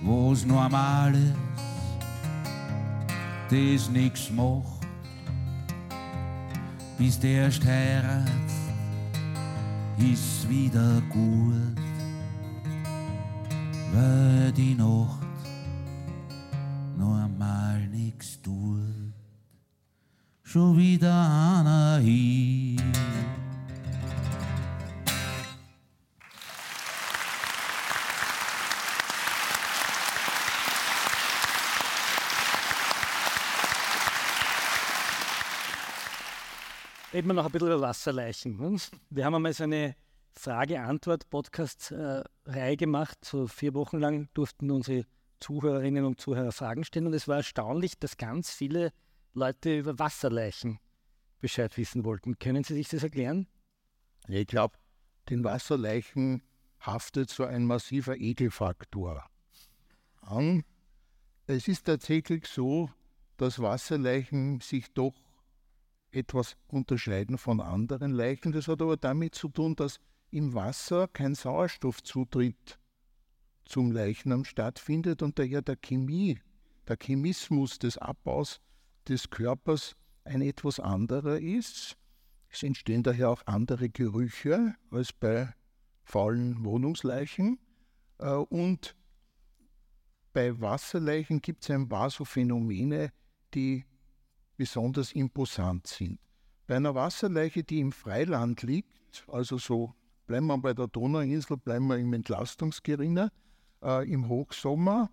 wo's normal ist das nix macht, bis der erst heirat, ist wieder gut, weil die Nacht Schon wieder einer hier. Reden wir noch ein bisschen über Wasserleichen. hm? Wir haben einmal so eine Frage-Antwort-Podcast-Reihe gemacht. So vier Wochen lang durften unsere Zuhörerinnen und Zuhörer Fragen stellen. Und es war erstaunlich, dass ganz viele Leute über Wasserleichen Bescheid wissen wollten. Können Sie sich das erklären? Ich glaube, den Wasserleichen haftet so ein massiver Ekelfaktor an. Es ist tatsächlich so, dass Wasserleichen sich doch etwas unterscheiden von anderen Leichen. Das hat aber damit zu tun, dass im Wasser kein Sauerstoffzutritt zum Leichnam stattfindet und daher der Chemie, der Chemismus des Abbaus des Körpers ein etwas anderer ist. Es entstehen daher auch andere Gerüche als bei faulen Wohnungsleichen. Äh, Und bei Wasserleichen gibt es ein paar so Phänomene, die besonders imposant sind. Bei einer Wasserleiche, die im Freiland liegt, also so bleiben wir bei der Donauinsel, bleiben wir im Entlastungsgerinner, äh, im Hochsommer,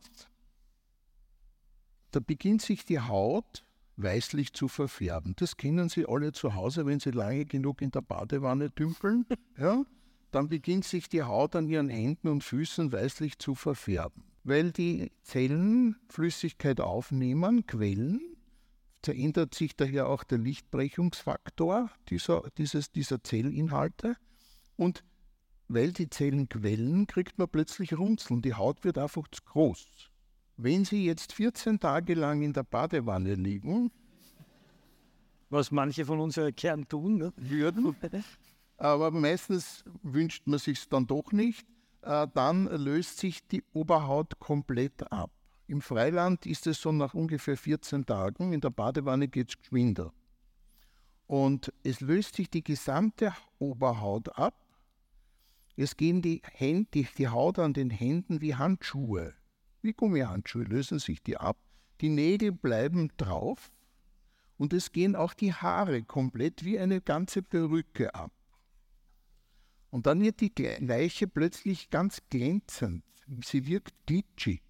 da beginnt sich die Haut weißlich zu verfärben. Das kennen Sie alle zu Hause, wenn Sie lange genug in der Badewanne dümpeln. Ja? Dann beginnt sich die Haut an Ihren Händen und Füßen weißlich zu verfärben. Weil die Zellen Flüssigkeit aufnehmen, quellen, verändert sich daher auch der Lichtbrechungsfaktor dieser, dieses, dieser Zellinhalte. Und weil die Zellen quellen, kriegt man plötzlich Runzeln. Die Haut wird einfach zu groß. Wenn Sie jetzt 14 Tage lang in der Badewanne liegen, was manche von uns ja gern tun, ne? würden, aber meistens wünscht man sich dann doch nicht, äh, dann löst sich die Oberhaut komplett ab. Im Freiland ist es so nach ungefähr 14 Tagen, in der Badewanne geht es geschwinder. Und es löst sich die gesamte Oberhaut ab. Es gehen die, Hände, die Haut an den Händen wie Handschuhe, wie Gummihandschuhe lösen sich die ab. Die Nägel bleiben drauf und es gehen auch die Haare komplett wie eine ganze Perücke ab. Und dann wird die Leiche plötzlich ganz glänzend. Sie wirkt glitschig.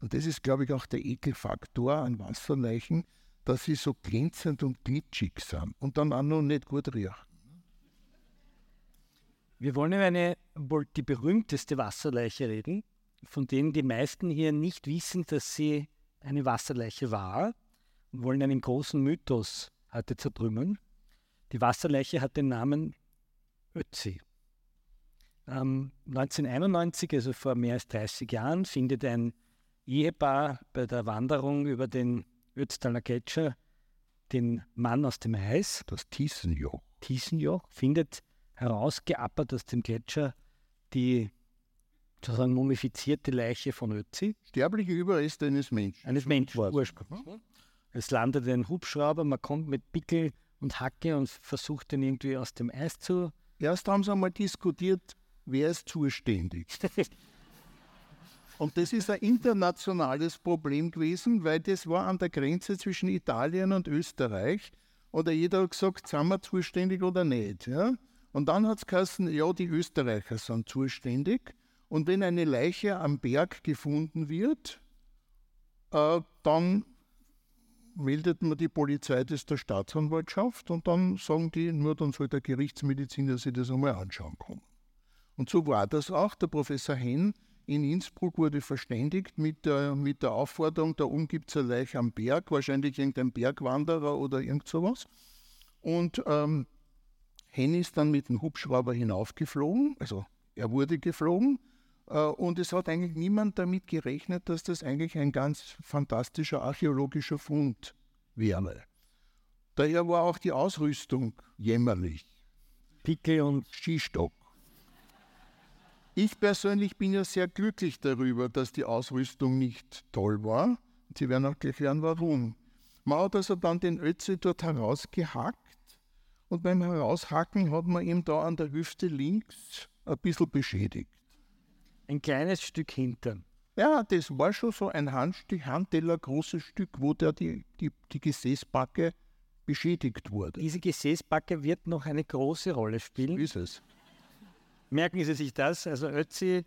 Und das ist, glaube ich, auch der Ekelfaktor an Wasserleichen, dass sie so glänzend und glitschig sind und dann auch noch nicht gut riechen. Wir wollen über eine, wohl die berühmteste Wasserleiche reden, von denen die meisten hier nicht wissen, dass sie eine Wasserleiche war und wollen einen großen Mythos heute zertrümmern. Die Wasserleiche hat den Namen Ötzi. Ähm, 1991, also vor mehr als 30 Jahren, findet ein Ehepaar bei der Wanderung über den Ötztaler Gletscher den Mann aus dem Eis. Das Thiesenjoch. Thiesenjoch findet herausgeappert aus dem Gletscher die sozusagen mumifizierte Leiche von Ötzi. Sterbliche Überreste eines Menschen. Eines Menschen ursprünglich. Es landet ein Hubschrauber, man kommt mit Pickel und Hacke und versucht den irgendwie aus dem Eis zu. Erst haben sie einmal diskutiert, wer ist zuständig. Und das ist ein internationales Problem gewesen, weil das war an der Grenze zwischen Italien und Österreich. Oder jeder hat gesagt, sind wir zuständig oder nicht. Ja? Und dann hat es geheißen, ja, die Österreicher sind zuständig. Und wenn eine Leiche am Berg gefunden wird, äh, dann meldet man die Polizei das der Staatsanwaltschaft und dann sagen die, nur dann soll der Gerichtsmediziner sich das einmal anschauen kommen. Und so war das auch. Der Professor Henn in Innsbruck wurde verständigt mit der, mit der Aufforderung, da oben gibt es eine Leiche am Berg, wahrscheinlich irgendein Bergwanderer oder irgend sowas. Und ähm, Henny ist dann mit dem Hubschrauber hinaufgeflogen, also er wurde geflogen. Äh, und es hat eigentlich niemand damit gerechnet, dass das eigentlich ein ganz fantastischer archäologischer Fund wäre. Daher war auch die Ausrüstung jämmerlich. Pickel und Skistock. Ich persönlich bin ja sehr glücklich darüber, dass die Ausrüstung nicht toll war. Sie werden auch gleich lernen, warum. Man hat also dann den Ötzi dort herausgehackt und beim Heraushacken hat man ihm da an der Hüfte links ein bisschen beschädigt. Ein kleines Stück Hintern. Ja, das war schon so ein Handstück, Handteller großes Stück, wo der die, die, die Gesäßbacke beschädigt wurde. Diese Gesäßbacke wird noch eine große Rolle spielen. So ist es. Merken Sie sich das? Also Ötzi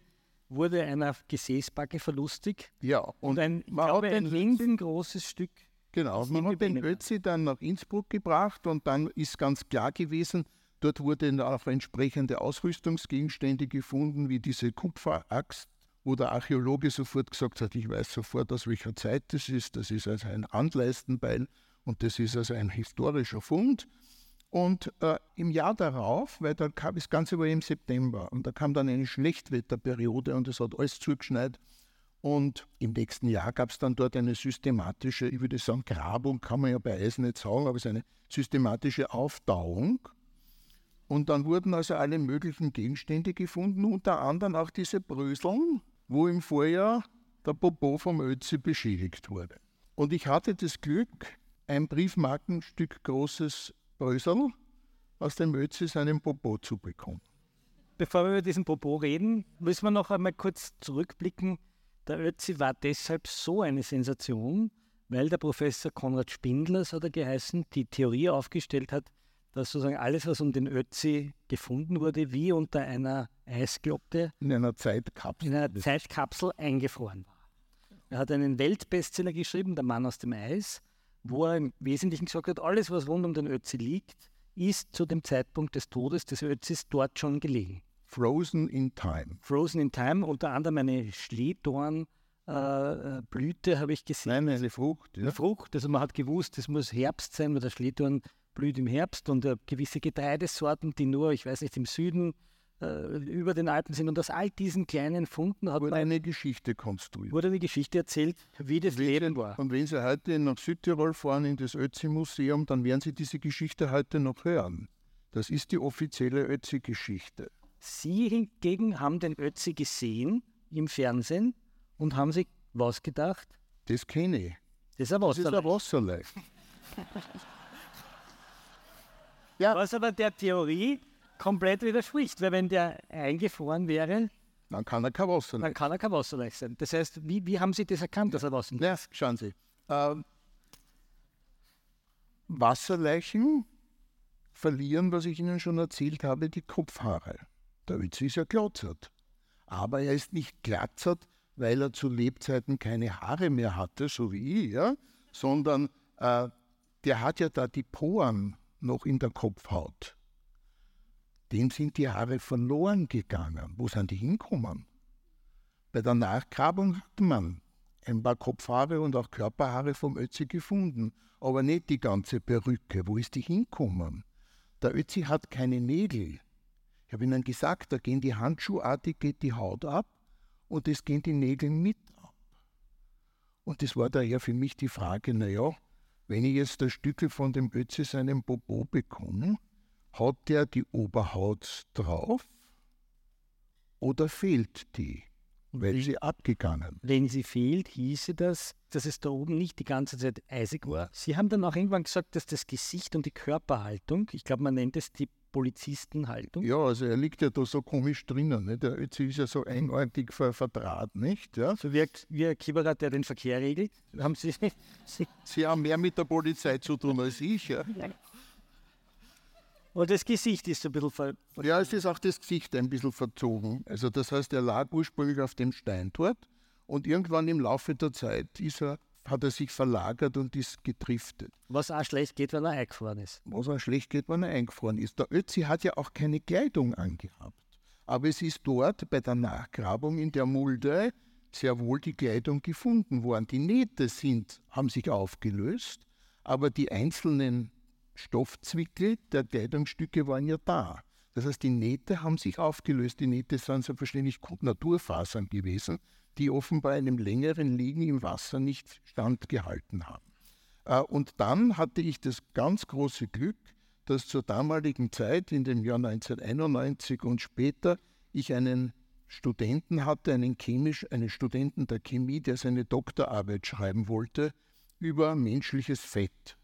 wurde einer Gesäßbacke verlustig. Ja, und, und ein, man glaube, ein riesengroßes Stück. Genau, man hat den Ötzi dann nach Innsbruck gebracht und dann ist ganz klar gewesen, dort wurden auch entsprechende Ausrüstungsgegenstände gefunden, wie diese Kupferaxt, wo der Archäologe sofort gesagt hat, ich weiß sofort, aus welcher Zeit das ist. Das ist also ein Handleistenbeil und das ist also ein historischer Fund. Und äh, im Jahr darauf, weil da kam, das Ganze war im September und da kam dann eine Schlechtwetterperiode und es hat alles zugeschneit. Und im nächsten Jahr gab es dann dort eine systematische, ich würde sagen, Grabung, kann man ja bei Eis nicht sagen, aber es ist eine systematische Auftauung. Und dann wurden also alle möglichen Gegenstände gefunden, unter anderem auch diese Bröseln, wo im Vorjahr der Popo vom Ötzi beschädigt wurde. Und ich hatte das Glück, ein Briefmarkenstück großes Brösel aus dem Ötzi seinen Popo zu bekommen. Bevor wir über diesen Popo reden, müssen wir noch einmal kurz zurückblicken. Der Ötzi war deshalb so eine Sensation, weil der Professor Konrad Spindler, so hat er geheißen, die Theorie aufgestellt hat, dass sozusagen alles, was um den Ötzi gefunden wurde, wie unter einer Eisglotte in einer Zeitkapsel, in einer Zeitkapsel eingefroren war. Er hat einen Weltbestseller geschrieben, Der Mann aus dem Eis, wo er im Wesentlichen gesagt hat, alles, was rund um den Ötzi liegt, ist zu dem Zeitpunkt des Todes des Ötzis dort schon gelegen. Frozen in Time. Frozen in Time, unter anderem eine Schlehdornblüte äh, habe ich gesehen. Nein, eine Frucht. Ja. Eine Frucht, also man hat gewusst, es muss Herbst sein, weil der Schlehdorn blüht im Herbst und äh, gewisse Getreidesorten, die nur, ich weiß nicht, im Süden äh, über den Alpen sind. Und aus all diesen kleinen Funden hat wurde man eine Geschichte konstruiert. Wurde eine Geschichte erzählt, wie das wenn Leben war. Und wenn Sie heute nach Südtirol fahren in das Ötzi-Museum, dann werden Sie diese Geschichte heute noch hören. Das ist die offizielle Ötzi-Geschichte. Sie hingegen haben den Ötzi gesehen im Fernsehen und haben sich was gedacht? Das kenne ich. Das ist ein Das ist ein Wasserleich. Was aber der Theorie komplett widerspricht, weil wenn der eingefroren wäre, Dann kann er kein Wasserleich. dann kann er kein Wasserleich sein. Das heißt, wie, wie haben Sie das erkannt, dass er Wasserleich Ja, schauen Sie. Ähm, Wasserleichen verlieren, was ich Ihnen schon erzählt habe, die Kopfhaare. Der Ötzi ist ja glatzert. Aber er ist nicht glatzert, weil er zu Lebzeiten keine Haare mehr hatte, so wie ich, ja? sondern äh, der hat ja da die Poren noch in der Kopfhaut. Dem sind die Haare verloren gegangen. Wo sind die hinkommen? Bei der Nachgrabung hat man ein paar Kopfhaare und auch Körperhaare vom Ötzi gefunden, aber nicht die ganze Perücke. Wo ist die hinkommen? Der Ötzi hat keine Nägel. Ich habe Ihnen gesagt, da gehen die Handschuhartig geht die Haut ab und es gehen die Nägel mit ab. Und das war daher für mich die Frage, naja, wenn ich jetzt das Stückel von dem Ötzi seinem Popo bekomme, hat der die Oberhaut drauf oder fehlt die, weil sie abgegangen Wenn sie fehlt, hieße das, dass es da oben nicht die ganze Zeit eisig war. Sie haben dann auch irgendwann gesagt, dass das Gesicht und die Körperhaltung, ich glaube, man nennt es die Polizistenhaltung, Ja, also er liegt ja da so komisch drinnen. Ne? Der Ötzi ist ja so einartig ver verdraht, nicht? Ja? so wirkt wie ein Kieberer, der den Verkehr regelt. Haben Sie, Sie Sie haben mehr mit der Polizei zu tun als ich. Ja, und das Gesicht ist so ein bisschen ver ja es ist auch das Gesicht ein bisschen verzogen. Also das heißt, er lag ursprünglich auf dem Stein dort und irgendwann im Laufe der Zeit ist er, hat er sich verlagert und ist getriftet. was auch schlecht geht, wenn er eingefroren ist. Was auch schlecht geht, wenn er eingefroren ist. Der Ötzi hat ja auch keine Kleidung angehabt. Aber es ist dort bei der Nachgrabung in der Mulde sehr wohl die Kleidung gefunden worden. Die Nähte sind, haben sich aufgelöst, aber die einzelnen Stoffzwickel der Kleidungsstücke waren ja da. Das heißt, die Nähte haben sich aufgelöst. Die Nähte sind selbstverständlich Naturfasern gewesen, die offenbar einem längeren Liegen im Wasser nicht standgehalten haben. Äh, Und dann hatte ich das ganz große Glück, dass zur damaligen Zeit, in dem Jahr 1991 und später, ich einen Studenten hatte, einen chemisch, einen Studenten der Chemie, der seine Doktorarbeit schreiben wollte über menschliches Fett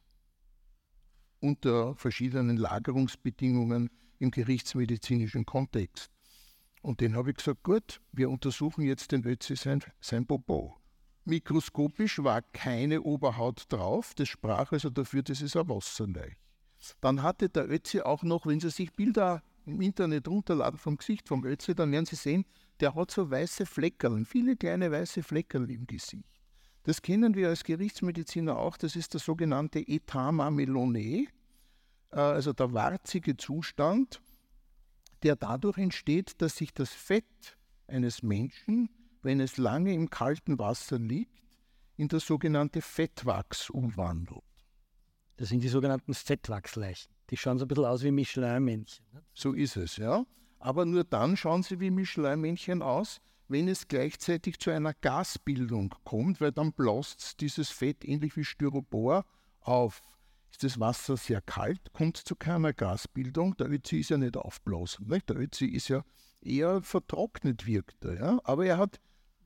unter verschiedenen Lagerungsbedingungen im gerichtsmedizinischen Kontext. Und den habe ich gesagt, gut, wir untersuchen jetzt den Ötzi sein, sein Popo. Mikroskopisch war keine Oberhaut drauf, das sprach also dafür, das ist ein Wasserleich. Dann hatte der Ötzi auch noch, wenn Sie sich Bilder im Internet runterladen vom Gesicht vom Ötzi, dann werden Sie sehen, der hat so weiße Fleckerl, viele kleine weiße Fleckerl im Gesicht. Das kennen wir als Gerichtsmediziner auch, das ist der sogenannte Etama melonae, äh, also der warzige Zustand, der dadurch entsteht, dass sich das Fett eines Menschen, wenn es lange im kalten Wasser liegt, in das sogenannte Fettwachs umwandelt. Das sind die sogenannten Fettwachsleichen. Die schauen so ein bisschen aus wie Michelin-Männchen. ne? So ist es, ja. Aber nur dann schauen sie wie Michelin-Männchen aus, wenn es gleichzeitig zu einer Gasbildung kommt, weil dann blast dieses Fett ähnlich wie Styropor auf. Ist das Wasser sehr kalt, kommt zu keiner Gasbildung. Der Ötzi ist ja nicht aufblasen. Nicht? Der Ötzi ist ja eher vertrocknet wirkt er. Ja? Aber er hat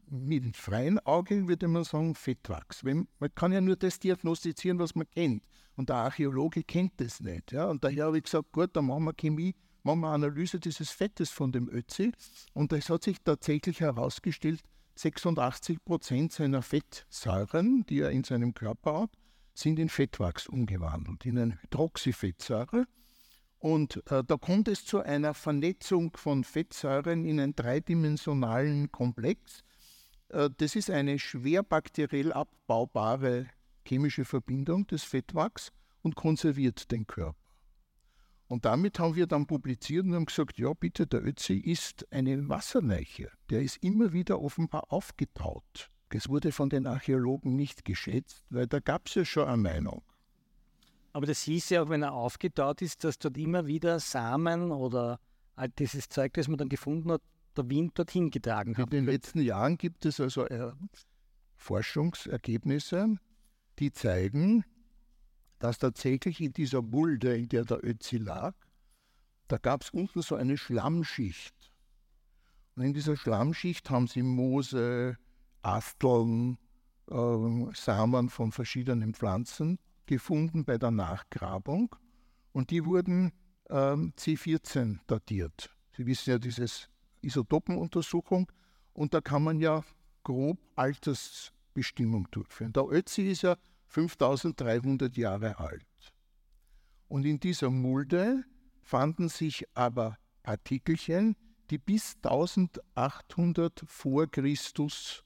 mit dem freien Auge, würde man sagen, Fettwachs. Man kann ja nur das diagnostizieren, was man kennt. Und der Archäologe kennt das nicht. Ja? Und daher habe ich gesagt, gut, dann machen wir Chemie, machen wir Analyse dieses Fettes von dem Ötzi. Und es hat sich tatsächlich herausgestellt, 86 Prozent seiner Fettsäuren, die er in seinem Körper hat, sind in Fettwachs umgewandelt, in eine Hydroxyfettsäure. Und äh, da kommt es zu einer Vernetzung von Fettsäuren in einen dreidimensionalen Komplex. Äh, das ist eine schwer bakteriell abbaubare chemische Verbindung des Fettwachs und konserviert den Körper. Und damit haben wir dann publiziert und haben gesagt, ja bitte, der Ötzi ist eine Wasserleiche. Der ist immer wieder offenbar aufgetaut. Es wurde von den Archäologen nicht geschätzt, weil da gab es ja schon eine Meinung. Aber das hieß ja auch, wenn er aufgetaut ist, dass dort immer wieder Samen oder all dieses Zeug, das man dann gefunden hat, der Wind dorthin getragen hat. In den letzten Jahren gibt es also äh, Forschungsergebnisse, die zeigen, dass tatsächlich in dieser Mulde, in der der Ötzi lag, da gab es unten so eine Schlammschicht. Und in dieser Schlammschicht haben sie Moose, Asteln, äh, Samen von verschiedenen Pflanzen gefunden bei der Nachgrabung. Und die wurden äh, C14 datiert. Sie wissen ja, dieses Isotopenuntersuchung. Und da kann man ja grob Altersbestimmung durchführen. Der Ötzi ist ja 5300 Jahre alt. Und in dieser Mulde fanden sich aber Partikelchen, die bis 1800 vor Christus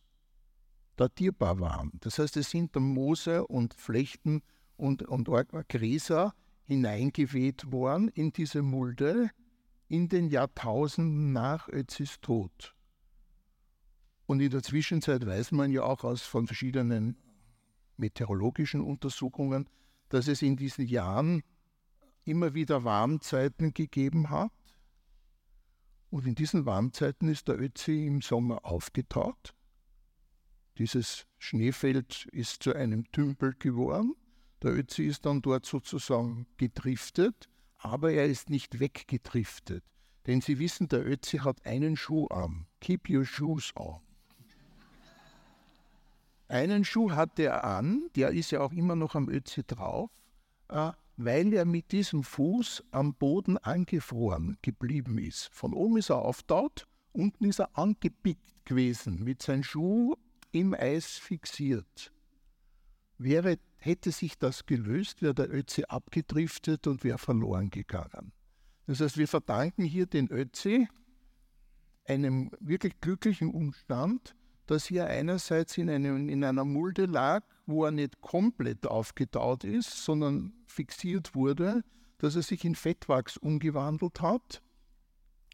datierbar waren. Das heißt, es sind Moose und Flechten und, und Gräser hineingeweht worden in diese Mulde in den Jahrtausenden nach Ötzis Tod. Und in der Zwischenzeit weiß man ja auch aus von verschiedenen meteorologischen Untersuchungen, dass es in diesen Jahren immer wieder Warmzeiten gegeben hat. Und in diesen Warmzeiten ist der Ötzi im Sommer aufgetaut. Dieses Schneefeld ist zu einem Tümpel geworden. Der Ötzi ist dann dort sozusagen gedriftet, aber er ist nicht weggedriftet. Denn Sie wissen, der Ötzi hat einen Schuh an. Keep your shoes on. Einen Schuh hatte er an, der ist ja auch immer noch am Ötzi drauf, äh, weil er mit diesem Fuß am Boden angefroren geblieben ist. Von oben ist er auftaut, unten ist er angepickt gewesen, mit seinem Schuh im Eis fixiert. Wäre, hätte sich das gelöst, wäre der Ötzi abgedriftet und wäre verloren gegangen. Das heißt, wir verdanken hier den Ötzi einem wirklich glücklichen Umstand, dass er einerseits in, einem, in einer Mulde lag, wo er nicht komplett aufgetaut ist, sondern fixiert wurde, dass er sich in Fettwachs umgewandelt hat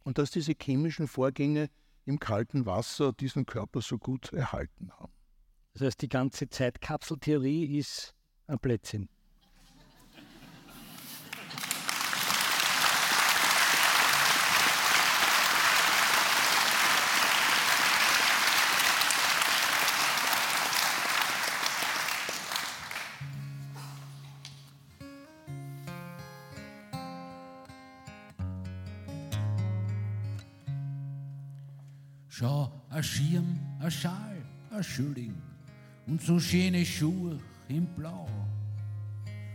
und dass diese chemischen Vorgänge im kalten Wasser diesen Körper so gut erhalten haben. Das heißt, die ganze Zeitkapseltheorie ist ein Blödsinn. Schau, ein Schirm, ein Schal, ein Schilling und so schöne Schuhe im Blau.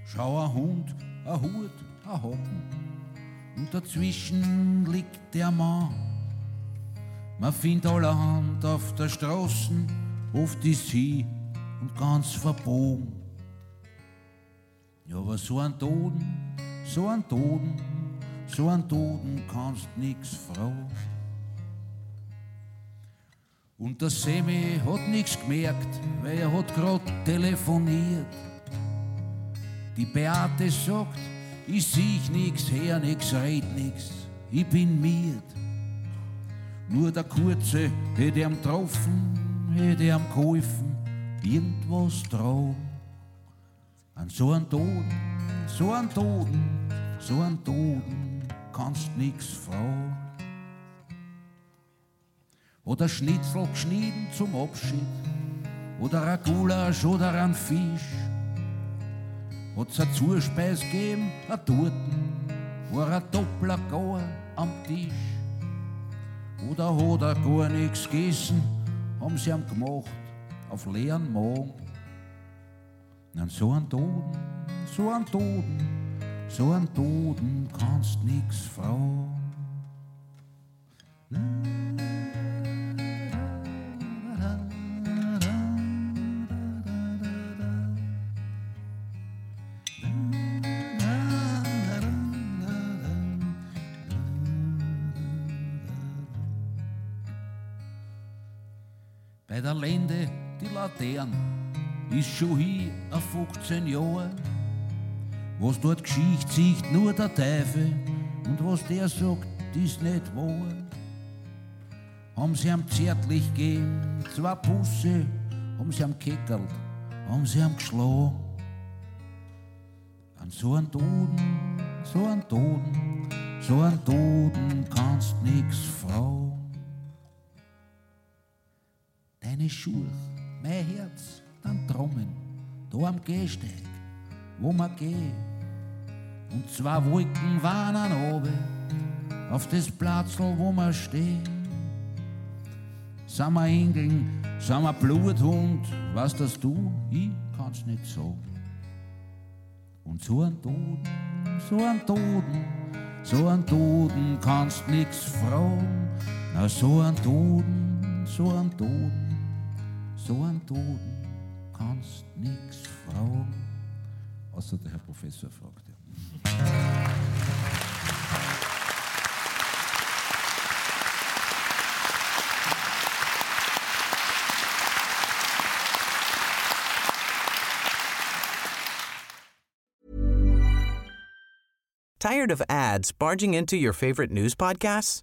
Schau, ein Hund, ein Hut, ein Hocken und dazwischen liegt der Mann. Man findet allerhand auf der Straße, oft ist sie und ganz verbogen. Ja, aber so ein Toten, so ein Toten, so ein Toten kannst nix fragen. Und der Semi hat nichts gemerkt, weil er hat grad telefoniert. Die Beate sagt, ich sieh nix, her nix, red nix, ich bin miert. Nur der Kurze hätte ihm getroffen, hätte ihm geholfen, irgendwas drauf. An so einen Toten, so einen Toten, so einen Toten kannst nix fragen. Oder Schnitzel geschnitten zum Abschied. Oder ein Gulasch oder ein Fisch. Hat's eine Zuspeis gegeben, ein Torten, war ein Doppler gar am Tisch. Oder hat er gar nichts gegessen, haben sie ihm gemacht, auf leeren Magen. Dann so ein Toten, so ein Toten, so ein Toten kannst nix fragen. Bei der Lende die Laternen ist schon hier auf 15 Jahre. Was dort Geschichte sieht nur der Teufel und was der sagt, ist nicht wahr. Haben sie ihm zärtlich gegeben, zwei Pusse, haben sie ihm gekeckert, haben sie ihm geschlagen. An so einen Toten, so einen Toten, so einen Toten kannst nix fragen. Deine Schuhe, mein Herz, dann Trommen, da am Gehsteig, wo man geht. Und zwei Wolken waren an oben, auf das Platzl, wo man steht. Sind wir Engeln, sind wir Bluthund, was das du? Ich kann's nicht sagen. Und so ein Toten, so ein Toten, so ein Toten kannst nix fragen. Na, so ein Toten, so ein Toten, so ein Toten kannst nix fragen. Außer der Herr Professor fragt ja. Tired of ads barging into your favorite news podcasts?